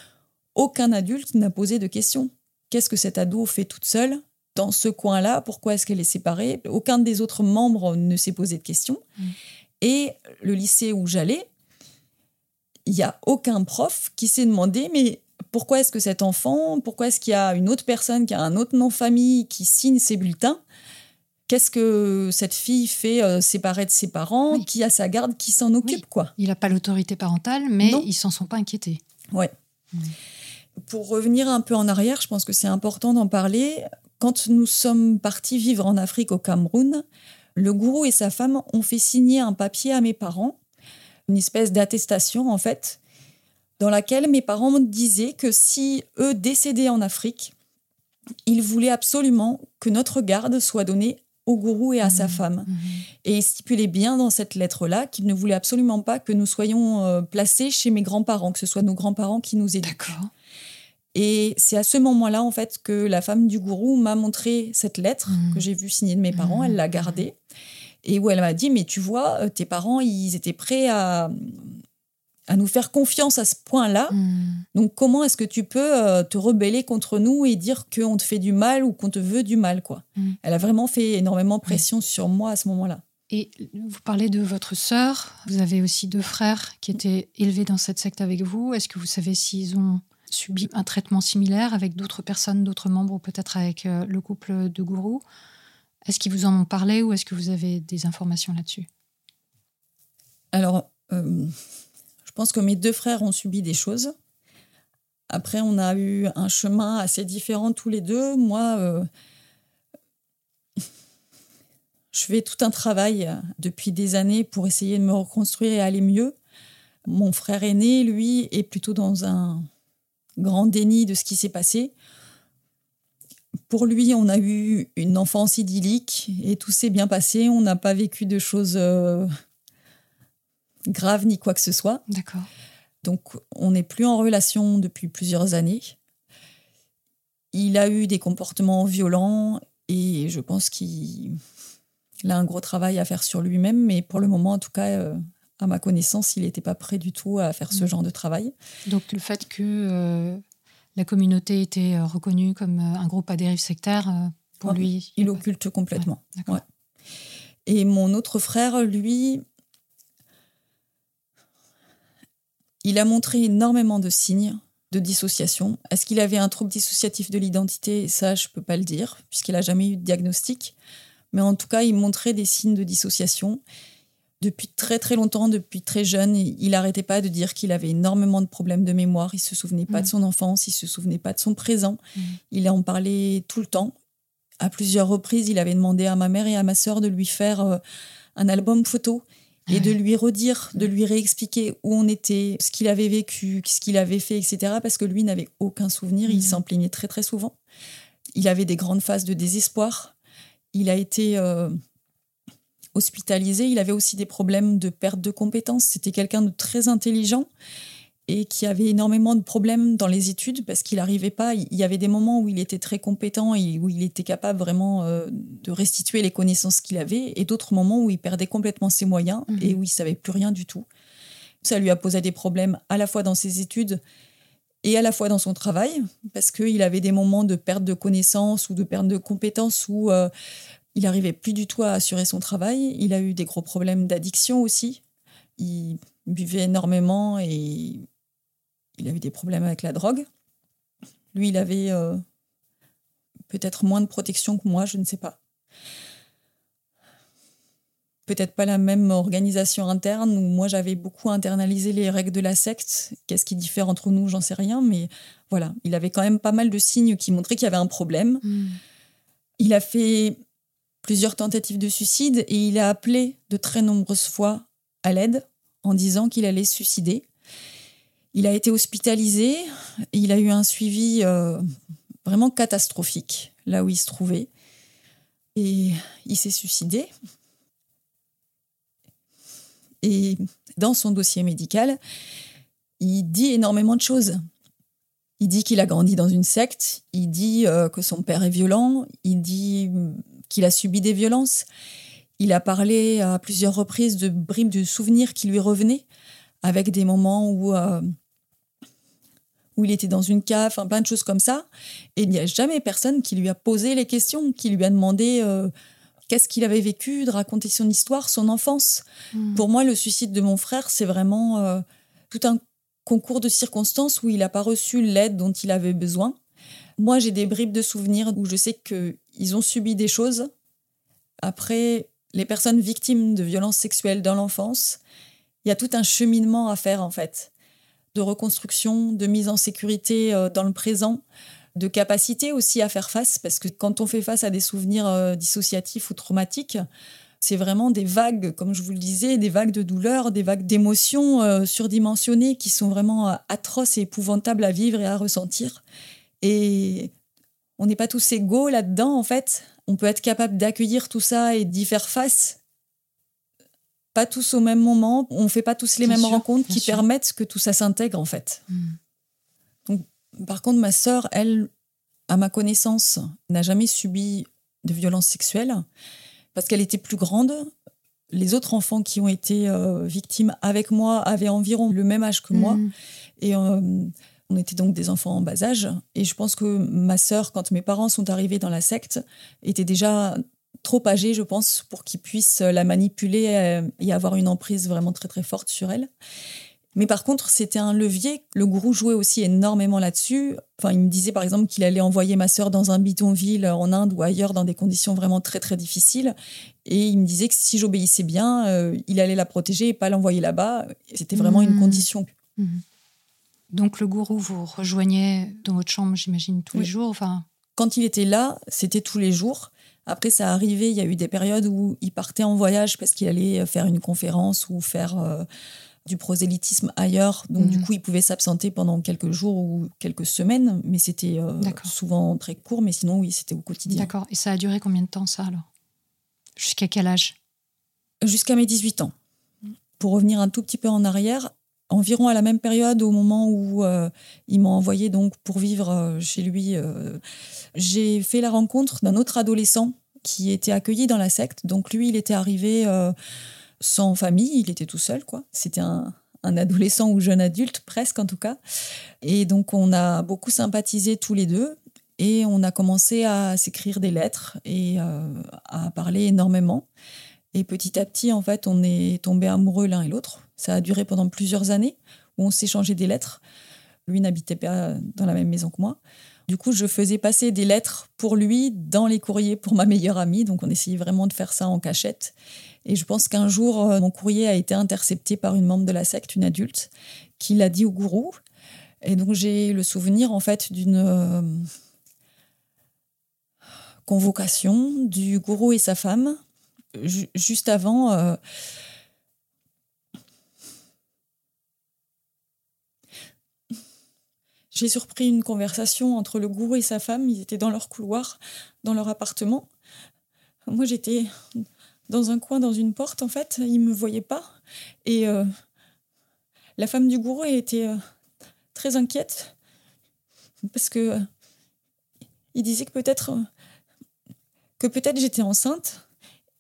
aucun adulte n'a posé de questions. Qu'est-ce que cet ado fait toute seule dans ce coin-là? Pourquoi est-ce qu'elle est séparée? Aucun des autres membres ne s'est posé de questions. Mm. Et le lycée où j'allais, il n'y a aucun prof qui s'est demandé, mais pourquoi est-ce que cet enfant, pourquoi est-ce qu'il y a une autre personne qui a un autre nom de famille qui signe ses bulletins? Qu'est-ce que cette fille fait euh, séparée de ses parents? Oui. Qui a sa garde? Qui s'en occupe, Oui. quoi? Il n'a pas l'autorité parentale, mais Non. ils s'en sont pas inquiétés. Ouais. Mm. Pour revenir un peu en arrière, je pense que c'est important d'en parler. Quand nous sommes partis vivre en Afrique au Cameroun, le gourou et sa femme ont fait signer un papier à mes parents, une espèce d'attestation en fait, dans laquelle mes parents disaient que si eux décédaient en Afrique, ils voulaient absolument que notre garde soit donnée au gourou et à sa Mhm. femme. Mhm. Et il stipulait bien dans cette lettre-là qu'ils ne voulaient absolument pas que nous soyons euh, placés chez mes grands-parents, que ce soit nos grands-parents qui nous éduquent. D'accord. Et c'est à ce moment-là, en fait, que la femme du gourou m'a montré cette lettre Mhm. que j'ai vue signée de mes parents. Elle l'a gardée. Et où elle m'a dit, mais tu vois, euh, tes parents, ils étaient prêts à, à nous faire confiance à ce point-là. Hmm. Donc comment est-ce que tu peux euh, te rebeller contre nous et dire qu'on te fait du mal ou qu'on te veut du mal, quoi? Mhm. Elle a vraiment fait énormément pression sur moi à ce moment-là. Et vous parlez de votre sœur. Vous avez aussi deux frères qui étaient élevés dans cette secte avec vous. Est-ce que vous savez s'ils ont subi un traitement similaire avec d'autres personnes, d'autres membres, ou peut-être avec euh, le couple de gourous? Est-ce qu'ils vous en ont parlé ou est-ce que vous avez des informations là-dessus? Alors, euh, pense que mes deux frères ont subi des choses. Après, on a eu un chemin assez différent tous les deux. Moi, euh, je fais tout un travail euh, depuis des années pour essayer de me reconstruire et aller mieux. Mon frère aîné, lui, est plutôt dans un grand déni de ce qui s'est passé. Pour lui, on a eu une enfance idyllique et tout s'est bien passé. On n'a pas vécu de choses euh, graves ni quoi que ce soit. D'accord. Donc, on n'est plus en relation depuis plusieurs années. Il a eu des comportements violents et je pense qu'il il a un gros travail à faire sur lui-même, mais pour le moment, en tout cas, euh, à ma connaissance, il n'était pas prêt du tout à faire ce Mm. genre de travail. Donc le fait que euh, la communauté était euh, reconnue comme un groupe à dérive sectaire, pour Ouais, lui... Il occulte complètement. D'accord. Ouais. Et mon autre frère, lui, il a montré énormément de signes de dissociation. Est-ce qu'il avait un trouble dissociatif de l'identité? Ça, je peux pas le dire, puisqu'il n'a jamais eu de diagnostic. Mais en tout cas, il montrait des signes de dissociation. Depuis très très longtemps, depuis très jeune, il n'arrêtait pas de dire qu'il avait énormément de problèmes de mémoire. Il se souvenait pas de son enfance, il se souvenait pas de son présent. Mm. Il en parlait tout le temps. À plusieurs reprises, il avait demandé à ma mère et à ma sœur de lui faire euh, un album photo et de lui redire, de lui réexpliquer où on était, ce qu'il avait vécu, ce qu'il avait fait, etc. Parce que lui n'avait aucun souvenir, il Mhm. s'en plaignait très très souvent. Il avait des grandes phases de désespoir. Il a été euh, hospitalisé. Il avait aussi des problèmes de perte de compétences. C'était quelqu'un de très intelligent et qui avait énormément de problèmes dans les études parce qu'il n'arrivait pas. Il y avait des moments où il était très compétent et où il était capable vraiment euh, de restituer les connaissances qu'il avait, et d'autres moments où il perdait complètement ses moyens Mhm. et où il savait plus rien du tout. Ça lui a posé des problèmes à la fois dans ses études et à la fois dans son travail, parce qu'il avait des moments de perte de connaissances ou de perte de compétences où euh, il n'arrivait plus du tout à assurer son travail. Il a eu des gros problèmes d'addiction aussi. Il buvait énormément et il a eu des problèmes avec la drogue. Lui, il avait euh, peut-être moins de protection que moi, je ne sais pas. Peut-être pas la même organisation interne où moi j'avais beaucoup internalisé les règles de la secte. Qu'est-ce qui diffère entre nous, j'en sais rien, mais voilà, il avait quand même pas mal de signes qui montraient qu'il y avait un problème. Hmm. Il a fait plusieurs tentatives de suicide et il a appelé de très nombreuses fois à l'aide en disant qu'il allait se suicider. Il a été hospitalisé il a eu un suivi euh, vraiment catastrophique là où il se trouvait. Et il s'est suicidé. Et dans son dossier médical, il dit énormément de choses. Il dit qu'il a grandi dans une secte, il dit euh, que son père est violent, il dit qu'il a subi des violences. Il a parlé à plusieurs reprises de bribes de souvenirs qui lui revenaient, avec des moments où, euh, où il était dans une cave, enfin, plein de choses comme ça. Et il n'y a jamais personne qui lui a posé les questions, qui lui a demandé euh, qu'est-ce qu'il avait vécu, de raconter son histoire, son enfance. Hmm. Pour moi, le suicide de mon frère, c'est vraiment euh, tout un concours de circonstances où il n'a pas reçu l'aide dont il avait besoin. Moi, j'ai des bribes de souvenirs où je sais qu'ils ont subi des choses. Après, les personnes victimes de violences sexuelles dans l'enfance, il y a tout un cheminement à faire en fait, de reconstruction, de mise en sécurité euh, dans le présent, de capacité aussi à faire face, parce que quand on fait face à des souvenirs euh, dissociatifs ou traumatiques, c'est vraiment des vagues, comme je vous le disais, des vagues de douleur, des vagues d'émotions euh, surdimensionnées qui sont vraiment atroces et épouvantables à vivre et à ressentir. Et on n'est pas tous égaux là-dedans, en fait. On peut être capable d'accueillir tout ça et d'y faire face. Pas tous au même moment. On ne fait pas tous les mêmes rencontres qui permettent que tout ça s'intègre, en fait. Hmm. Donc, par contre, ma sœur, elle, à ma connaissance, n'a jamais subi de violence sexuelle parce qu'elle était plus grande. Les autres enfants qui ont été euh, victimes avec moi avaient environ le même âge que moi. Hmm. Et euh, on était donc des enfants en bas âge. Et je pense que ma sœur, quand mes parents sont arrivés dans la secte, était déjà trop âgée, je pense, pour qu'ils puissent la manipuler euh, et avoir une emprise vraiment très très forte sur elle. Mais par contre, c'était un levier. Le gourou jouait aussi énormément là-dessus. Enfin, il me disait par exemple qu'il allait envoyer ma sœur dans un bidonville en Inde ou ailleurs dans des conditions vraiment très très difficiles. Et il me disait que si j'obéissais bien, euh, il allait la protéger et pas l'envoyer là-bas. C'était vraiment une mmh. condition. Mmh. Donc le gourou vous rejoignait dans votre chambre, j'imagine, tous les jours enfin... Quand il était là, c'était tous les jours. Après, ça arrivait, il y a eu des périodes où il partait en voyage parce qu'il allait faire une conférence ou faire euh, du prosélytisme ailleurs. Donc, du mhm. coup, il pouvait s'absenter pendant quelques jours ou quelques semaines, mais c'était euh, souvent très court. Mais sinon, oui, c'était au quotidien. D'accord. Et ça a duré combien de temps, ça, alors? Jusqu'à quel âge? Jusqu'à mes 18 ans. Pour revenir un tout petit peu en arrière, environ à la même période, au moment où euh, il m'a envoyé donc pour vivre euh, chez lui, euh, j'ai fait la rencontre d'un autre adolescent qui était accueilli dans la secte. Donc lui, il était arrivé sans famille, il était tout seul, quoi. C'était un, un, adolescent ou jeune adulte, presque en tout cas. Et donc on a beaucoup sympathisé tous les deux. Et on a commencé à s'écrire des lettres et à parler énormément. Et petit à petit, en fait, on est tombés amoureux l'un et l'autre. Ça a duré pendant plusieurs années où on s'échangeait des lettres. Lui n'habitait pas dans la même maison que moi. Du coup, je faisais passer des lettres pour lui dans les courriers pour ma meilleure amie. Donc, on essayait vraiment de faire ça en cachette. Et je pense qu'un jour, euh, mon courrier a été intercepté par une membre de la secte, une adulte, qui l'a dit au gourou. Et donc, j'ai le souvenir, en fait, d'une euh, convocation du gourou et sa femme juste avant. Euh, j'ai surpris une conversation entre le gourou et sa femme. Ils étaient dans leur couloir, dans leur appartement. Moi, j'étais dans un coin, dans une porte, en fait. Ils ne me voyaient pas. Et euh, la femme du gourou était euh, très inquiète parce que il disait que peut-être que peut-être j'étais enceinte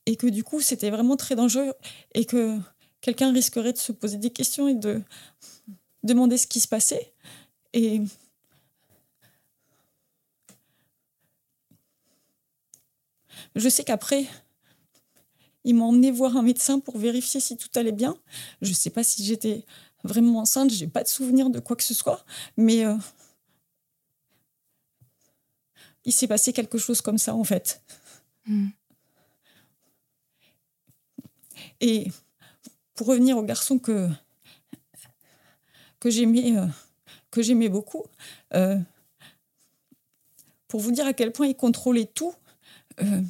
et que du coup c'était vraiment très dangereux et que quelqu'un risquerait de se poser des questions et de demander ce qui se passait. Et je sais qu'après, ils m'ont emmené voir un médecin pour vérifier si tout allait bien. Je ne sais pas si j'étais vraiment enceinte, j'ai pas de souvenir de quoi que ce soit, mais euh, il s'est passé quelque chose comme ça en fait. Hmm. Et pour revenir au garçon que, euh, j'aimais beaucoup, euh, pour vous dire à quel point il contrôlait tout, euh,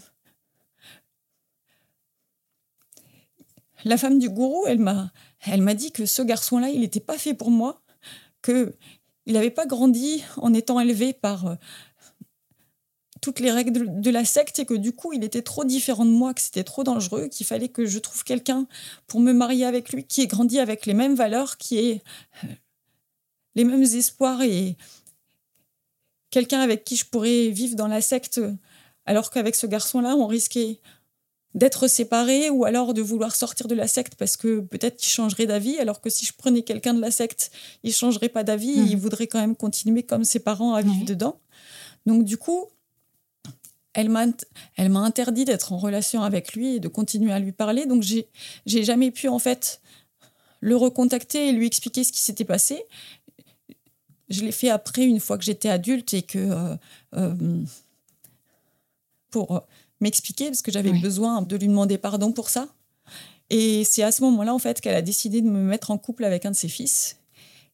la femme du gourou, elle m'a elle m'a dit que ce garçon-là, il n'était pas fait pour moi, que il n'avait pas grandi en étant élevé par toutes les règles de la secte et que du coup, il était trop différent de moi, que c'était trop dangereux, qu'il fallait que je trouve quelqu'un pour me marier avec lui qui ait grandi avec les mêmes valeurs, qui ait euh, les mêmes espoirs et quelqu'un avec qui je pourrais vivre dans la secte, alors qu'avec ce garçon-là, on risquait d'être séparés ou alors de vouloir sortir de la secte parce que peut-être qu'il changerait d'avis, alors que si je prenais quelqu'un de la secte, il changerait pas d'avis, mmh. il voudrait quand même continuer comme ses parents à vivre dedans. Donc du coup, elle m'a, interdit d'être en relation avec lui et de continuer à lui parler. Donc j'ai, jamais pu en fait le recontacter et lui expliquer ce qui s'était passé. Je l'ai fait après, une fois que j'étais adulte et que euh, euh, pour m'expliquer parce que j'avais besoin de lui demander pardon pour ça. Et c'est à ce moment-là, en fait, qu'elle a décidé de me mettre en couple avec un de ses fils.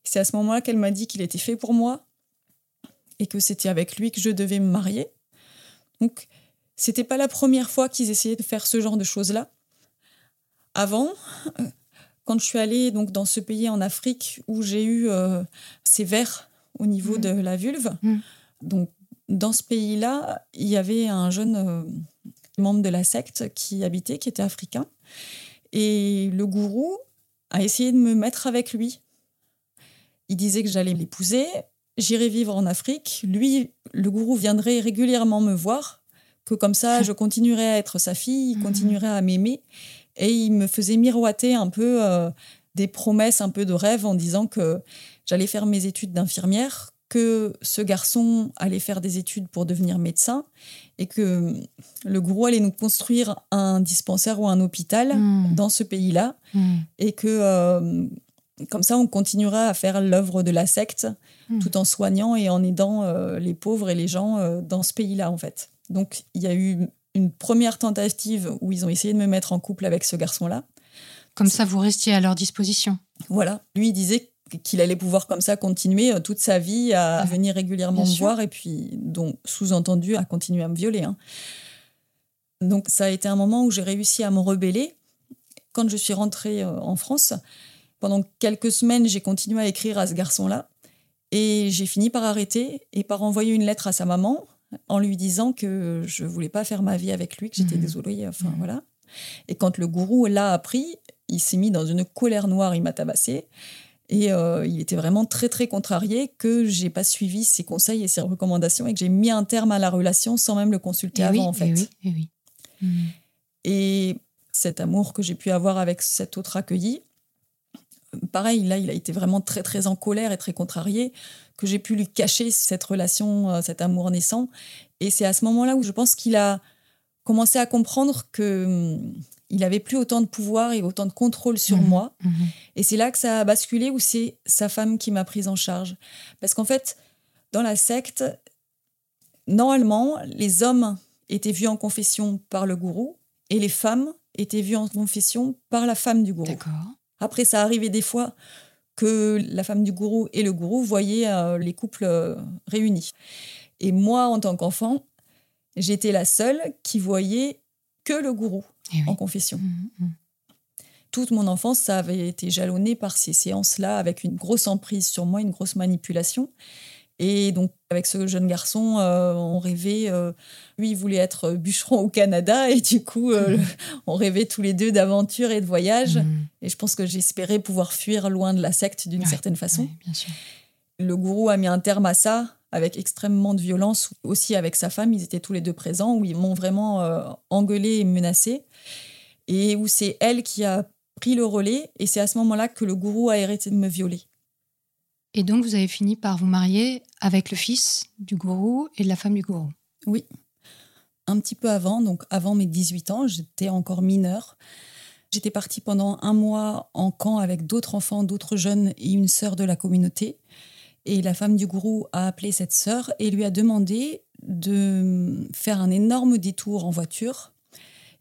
C'est à ce moment-là qu'elle m'a dit qu'il était fait pour moi et que c'était avec lui que je devais me marier. Donc, c'était pas la première fois qu'ils essayaient de faire ce genre de choses-là. Avant, euh, quand je suis allée donc dans ce pays en Afrique où j'ai eu euh, ces vers au niveau mmh. de la vulve, mmh. donc dans ce pays-là, il y avait un jeune euh, membre de la secte qui habitait, qui était africain. Et le gourou a essayé de me mettre avec lui. Il disait que j'allais l'épouser, j'irais vivre en Afrique. Lui, le gourou viendrait régulièrement me voir, que comme ça, je continuerais à être sa fille, il mhm. continuerait à m'aimer. Et il me faisait miroiter un peu euh, des promesses, un peu de rêve en disant que j'allais faire mes études d'infirmière, que ce garçon allait faire des études pour devenir médecin et que le gourou allait nous construire un dispensaire ou un hôpital hmm. dans ce pays-là hmm. et que euh, comme ça on continuera à faire l'œuvre de la secte hmm. tout en soignant et en aidant euh, les pauvres et les gens euh, dans ce pays-là en fait. Donc il y a eu une première tentative où ils ont essayé de me mettre en couple avec ce garçon-là. Comme ça vous restiez à leur disposition. Voilà, lui il disait qu'il allait pouvoir comme ça continuer euh, toute sa vie à, venir régulièrement me voir et puis donc sous-entendu à continuer à me violer. Hein. Donc ça a été un moment où j'ai réussi à me rebeller. Quand je suis rentrée en France, pendant quelques semaines, j'ai continué à écrire à ce garçon-là et j'ai fini par arrêter et par envoyer une lettre à sa maman en lui disant que je voulais pas faire ma vie avec lui, que j'étais mmh. désolée. Enfin mmh. voilà. Et quand le gourou l'a appris, il s'est mis dans une colère noire, il m'a tabassé. Et euh, il était vraiment très très contrarié que j'ai pas suivi ses conseils et ses recommandations et que j'ai mis un terme à la relation sans même le consulter avant en fait. Et, oui, et, oui. Hmm. et cet amour que j'ai pu avoir avec cet autre accueilli, pareil, là, il a été vraiment très très en colère et très contrarié que j'ai pu lui cacher cette relation, euh, cet amour naissant. Et c'est à ce moment-là où je pense qu'il a commencé à comprendre que hmm, il avait plus autant de pouvoir et autant de contrôle sur mhm. moi. Mhm. Et c'est là que ça a basculé où c'est sa femme qui m'a prise en charge. Parce qu'en fait, dans la secte, normalement, les hommes étaient vus en confession par le gourou et les femmes étaient vues en confession par la femme du gourou. Après, ça arrivait des fois que la femme du gourou et le gourou voyaient euh, les couples euh, réunis. Et moi, en tant qu'enfant, j'étais la seule qui voyait que le gourou. Eh en confession. Mmh, mmh. Toute mon enfance, ça avait été jalonné par ces séances-là, avec une grosse emprise sur moi, une grosse manipulation. Et donc, avec ce jeune garçon, euh, on rêvait. Euh, lui, il voulait être bûcheron au Canada, et du coup, euh, mmh. on rêvait tous les deux d'aventures et de voyages. Et je pense que j'espérais pouvoir fuir loin de la secte d'une certaine façon. bien sûr. Le gourou a mis un terme à ça avec extrêmement de violence, aussi avec sa femme, ils étaient tous les deux présents, où ils m'ont vraiment engueulé et menacé, et où c'est elle qui a pris le relais, et c'est à ce moment-là que le gourou a arrêté de me violer. Et donc vous avez fini par vous marier avec le fils du gourou et la femme du gourou Oui, un petit peu avant, donc avant mes 18 ans, j'étais encore mineure. J'étais partie pendant un mois en camp avec d'autres enfants, d'autres jeunes et une sœur de la communauté. Et la femme du gourou a appelé cette sœur et lui a demandé de faire un énorme détour en voiture,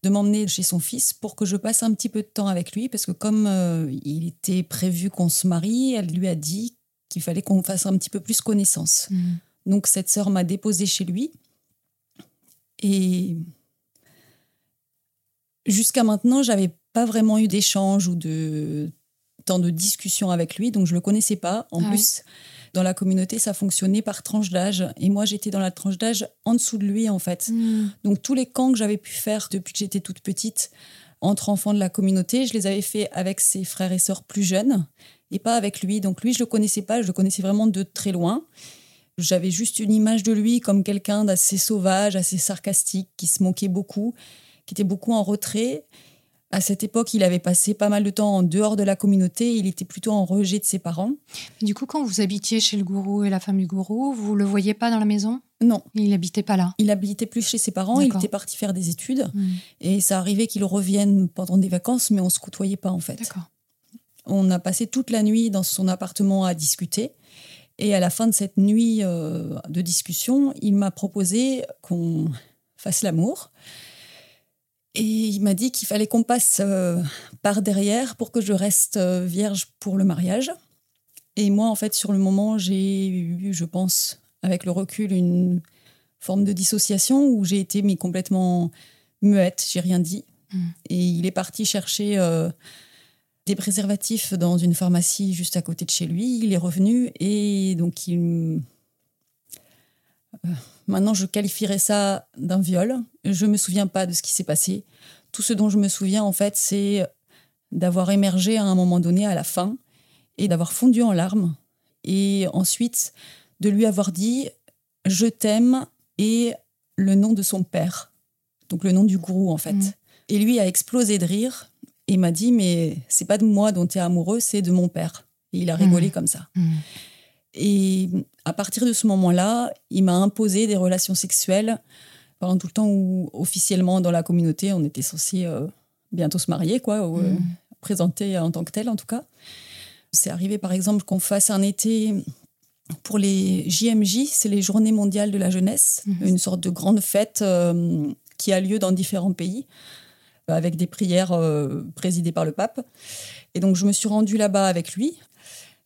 de m'emmener chez son fils pour que je passe un petit peu de temps avec lui, parce que comme euh, il était prévu qu'on se marie, elle lui a dit qu'il fallait qu'on fasse un petit peu plus connaissance. Mmh. Donc cette sœur m'a déposée chez lui. Et jusqu'à maintenant, j'avais pas vraiment eu d'échange ou de temps de discussion avec lui, donc je le connaissais pas. En ah plus, Dans la communauté, ça fonctionnait par tranche d'âge. Et moi, j'étais dans la tranche d'âge en dessous de lui, en fait. Hmm. Donc, tous les camps que j'avais pu faire depuis que j'étais toute petite, entre enfants de la communauté, je les avais fait avec ses frères et sœurs plus jeunes et pas avec lui. Donc, lui, je le connaissais pas, je le connaissais vraiment de très loin. J'avais juste une image de lui comme quelqu'un d'assez sauvage, assez sarcastique, qui se moquait beaucoup, qui était beaucoup en retrait. À cette époque, il avait passé pas mal de temps en dehors de la communauté. Il était plutôt en rejet de ses parents. Du coup, quand vous habitiez chez le gourou et la femme du gourou, vous le voyez pas dans la maison? Non, Il n'habitait pas là? il habitait plus chez ses parents. Il était parti faire des études. Hmm. Et ça arrivait qu'il revienne pendant des vacances, mais on se côtoyait pas en fait. D'accord. On a passé toute la nuit dans son appartement à discuter. Et à la fin de cette nuit euh, de discussion, il m'a proposé qu'on fasse l'amour. Et il m'a dit qu'il fallait qu'on passe euh, par derrière pour que je reste euh, vierge pour le mariage. Et moi, en fait, sur le moment, j'ai eu, je pense, avec le recul, une forme de dissociation où j'ai été mais complètement muette, j'ai rien dit. Mm. Et il est parti chercher des préservatifs dans une pharmacie juste à côté de chez lui. Il est revenu et donc il. Euh, Maintenant, je qualifierais ça d'un viol. Je me souviens pas de ce qui s'est passé. Tout ce dont je me souviens, en fait, c'est d'avoir émergé à un moment donné à la fin et d'avoir fondu en larmes. Et ensuite, de lui avoir dit Je t'aime et le nom de son père. Donc le nom du gourou, en fait. Mhm. Et lui a explosé de rire et m'a dit Mais c'est pas de moi dont tu es amoureux, c'est de mon père. Et il a rigolé Mhm. comme ça. Hmm. Et à partir de ce moment-là, il m'a imposé des relations sexuelles pendant tout le temps où, officiellement, dans la communauté, on était censé euh, bientôt se marier, quoi, ou euh, Mhm. présenter en tant que tel, en tout cas. C'est arrivé, par exemple, qu'on fasse un été pour les JMJ, c'est les Journées mondiales de la jeunesse, une sorte de grande fête euh, qui a lieu dans différents pays, avec des prières euh, présidées par le pape. Et donc, je me suis rendue là-bas avec lui.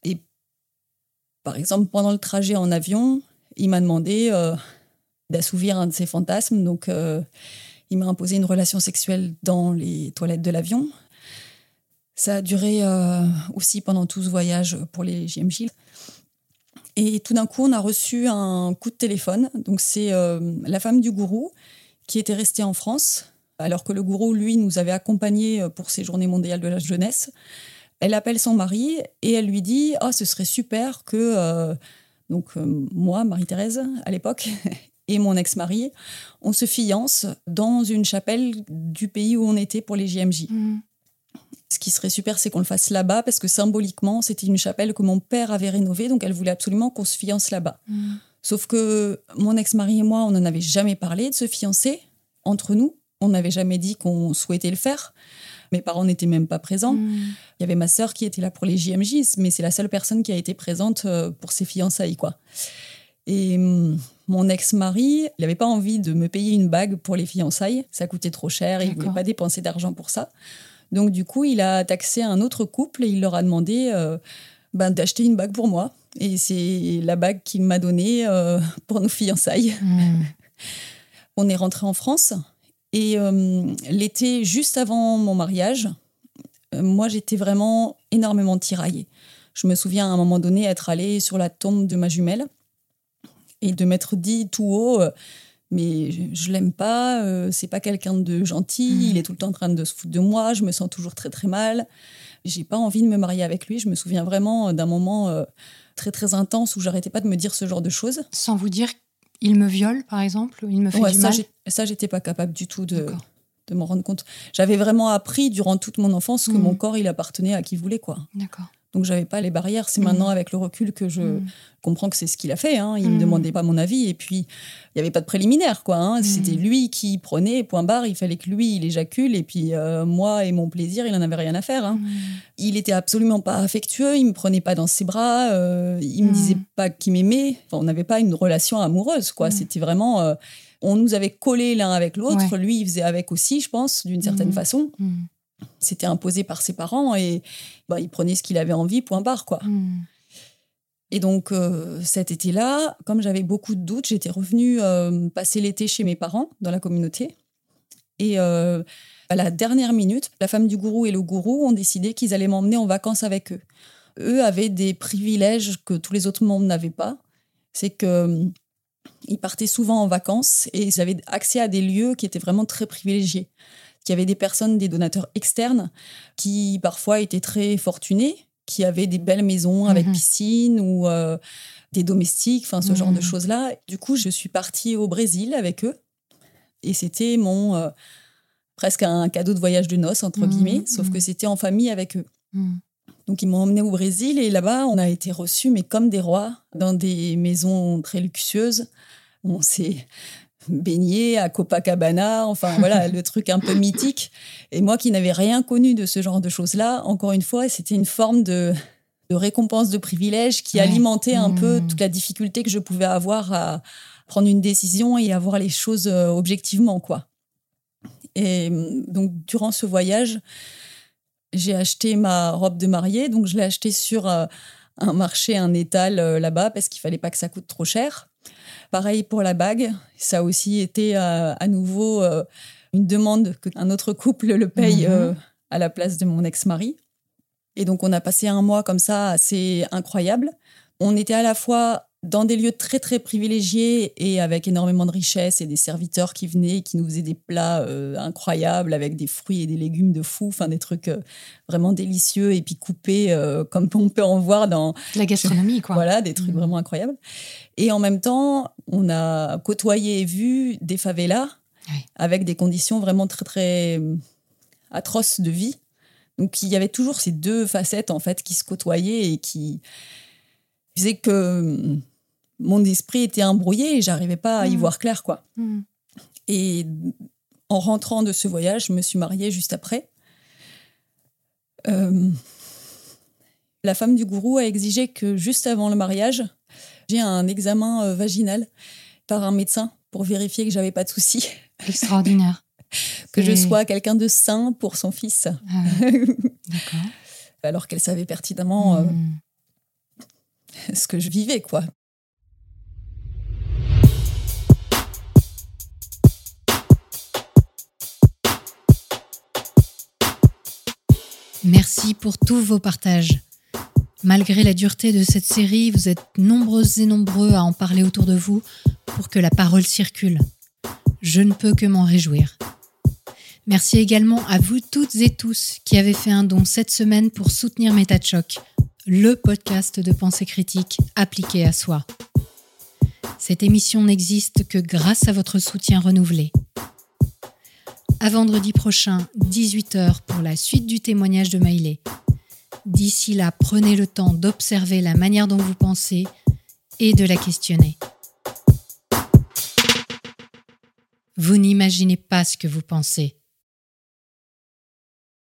Et par exemple, pendant le trajet en avion, il m'a demandé euh, d'assouvir un de ses fantasmes. Donc, euh, il m'a imposé une relation sexuelle dans les toilettes de l'avion. Ça a duré aussi pendant tout ce voyage pour les JMJ. Et tout d'un coup, on a reçu un coup de téléphone. Donc, c'est la femme du gourou qui était restée en France, alors que le gourou, lui, nous avait accompagnés euh, pour ces journées mondiales de la jeunesse. Elle appelle son mari et elle lui dit Ah, ce serait super que euh, donc euh, moi, Marie-Thérèse, à l'époque, et mon ex-mari, on se fiance dans une chapelle du pays où on était pour les JMJ. Hmm. Ce qui serait super, c'est qu'on le fasse là-bas parce que symboliquement, c'était une chapelle que mon père avait rénovée, donc elle voulait absolument qu'on se fiance là-bas. Hmm. Sauf que mon ex-mari et moi, on n'en avait jamais parlé de se fiancer entre nous. On n'avait jamais dit qu'on souhaitait le faire. Mes parents n'étaient même pas présents. Hmm. Il y avait ma sœur qui était là pour les JMJ, mais c'est la seule personne qui a été présente euh, pour ses fiançailles, quoi. Et hum, mon ex-mari, il n'avait pas envie de me payer une bague pour les fiançailles. Ça coûtait trop cher, il ne voulait pas dépenser d'argent pour ça. Donc du coup, il a taxé un autre couple et il leur a demandé euh, ben, d'acheter une bague pour moi. Et c'est la bague qu'il m'a donnée euh, pour nos fiançailles. Hmm. On est rentré en France et euh, l'été juste avant mon mariage, euh, moi j'étais vraiment énormément tiraillée. Je me souviens à un moment donné être allée sur la tombe de ma jumelle et de m'être dit tout haut euh, mais je, je l'aime pas, c'est pas quelqu'un de gentil, Mhm. il est tout le temps en train de se foutre de moi, je me sens toujours très très mal. J'ai pas envie de me marier avec lui, je me souviens vraiment d'un moment très très intense où j'arrêtais pas de me dire ce genre de choses. Sans vous dire, il me viole, par exemple, il me fait Ouais, du ça, mal. ça, j'étais pas capable du tout de, de m'en rendre compte. J'avais vraiment appris durant toute mon enfance que Mhm. mon corps, il appartenait à qui voulait, quoi. D'accord. Donc, j'avais pas les barrières. C'est Mhm. maintenant, avec le recul, que je Hmm. comprends que c'est ce qu'il a fait. Hein. Il me Mhm. demandait pas mon avis. Et puis, il y avait pas de préliminaire, quoi. hein. C'était lui qui prenait, point barre. Il fallait que lui, il éjacule. Et puis, euh, moi et mon plaisir, il en avait rien à faire. hein. Il était absolument pas affectueux. Il me prenait pas dans ses bras. euh, il me disait pas qu'il m'aimait. Enfin, on n'avait pas une relation amoureuse, quoi. C'était vraiment. euh, on nous avait collés l'un avec l'autre. Ouais. Lui, il faisait avec aussi, je pense, d'une certaine façon. C'était imposé par ses parents et bah, il prenait ce qu'il avait envie, point barre, quoi. Hmm. Et donc, euh, cet été-là, comme j'avais beaucoup de doutes, j'étais revenue euh, passer l'été chez mes parents dans la communauté. Et euh, à la dernière minute, la femme du gourou et le gourou ont décidé qu'ils allaient m'emmener en vacances avec eux. eux avaient des privilèges que tous les autres membres n'avaient pas. C'est que ils partaient souvent en vacances et ils avaient accès à des lieux qui étaient vraiment très privilégiés. Il y avait des personnes, des donateurs externes qui parfois étaient très fortunés, qui avaient des belles maisons avec Mhm. piscine ou euh, des domestiques, enfin ce genre de Mhm. choses-là. Du coup, je suis partie au Brésil avec eux et c'était mon euh, presque un cadeau de voyage de noces entre Mhm, guillemets, sauf que c'était en famille avec eux. Donc ils m'ont emmené au Brésil et là-bas on a été reçus mais comme des rois dans des maisons très luxueuses. On s'est baigné à Copacabana, enfin voilà le truc un peu mythique. Et moi qui n'avais rien connu de ce genre de choses-là, encore une fois c'était une forme de, de récompense de privilège qui Ouais. alimentait un peu Mm. toute la difficulté que je pouvais avoir à prendre une décision et à voir les choses euh, objectivement quoi. Et hum, donc durant ce voyage, j'ai acheté ma robe de mariée, donc je l'ai achetée sur euh, un marché, un étal euh, là-bas, parce qu'il fallait pas que ça coûte trop cher. Pareil pour la bague, ça a aussi été euh, à nouveau euh, une demande qu'un autre couple le paye Mhm. euh, à la place de mon ex-mari. Et donc on a passé un mois comme ça assez incroyable. On était à la fois dans des lieux très très privilégiés et avec énormément de richesse et des serviteurs qui venaient, qui nous faisaient des plats euh, incroyables avec des fruits et des légumes de fou, enfin des trucs euh, vraiment délicieux et puis coupés euh, comme on peut en voir dans La gastronomie, quoi. voilà des trucs Mhm. vraiment incroyables. Et en même temps, on a côtoyé et vu des favelas avec des conditions vraiment très très atroces de vie. Donc il y avait toujours ces deux facettes en fait qui se côtoyaient et qui faisaient que mon esprit était embrouillé et j'arrivais pas à y Mhm. voir clair quoi. Mm. Et en rentrant de ce voyage, je me suis mariée juste après. Euh, la femme du gourou a exigé que juste avant le mariage, j'ai un examen euh, vaginal par un médecin pour vérifier que j'avais pas de soucis, Extraordinaire. que je sois quelqu'un de sain pour son fils, Ah D'accord. alors qu'elle savait pertinemment euh, Mm. ce que je vivais quoi. Merci pour tous vos partages. Malgré la dureté de cette série, vous êtes nombreuses et nombreux à en parler autour de vous pour que la parole circule. Je ne peux que m'en réjouir. Merci également à vous toutes et tous qui avez fait un don cette semaine pour soutenir Choc, le podcast de pensée critique appliqué à soi. Cette émission n'existe que grâce à votre soutien renouvelé. À vendredi prochain, 18h, pour la suite du témoignage de Maïlé. D'ici là, prenez le temps d'observer la manière dont vous pensez et de la questionner. Vous n'imaginez pas ce que vous pensez.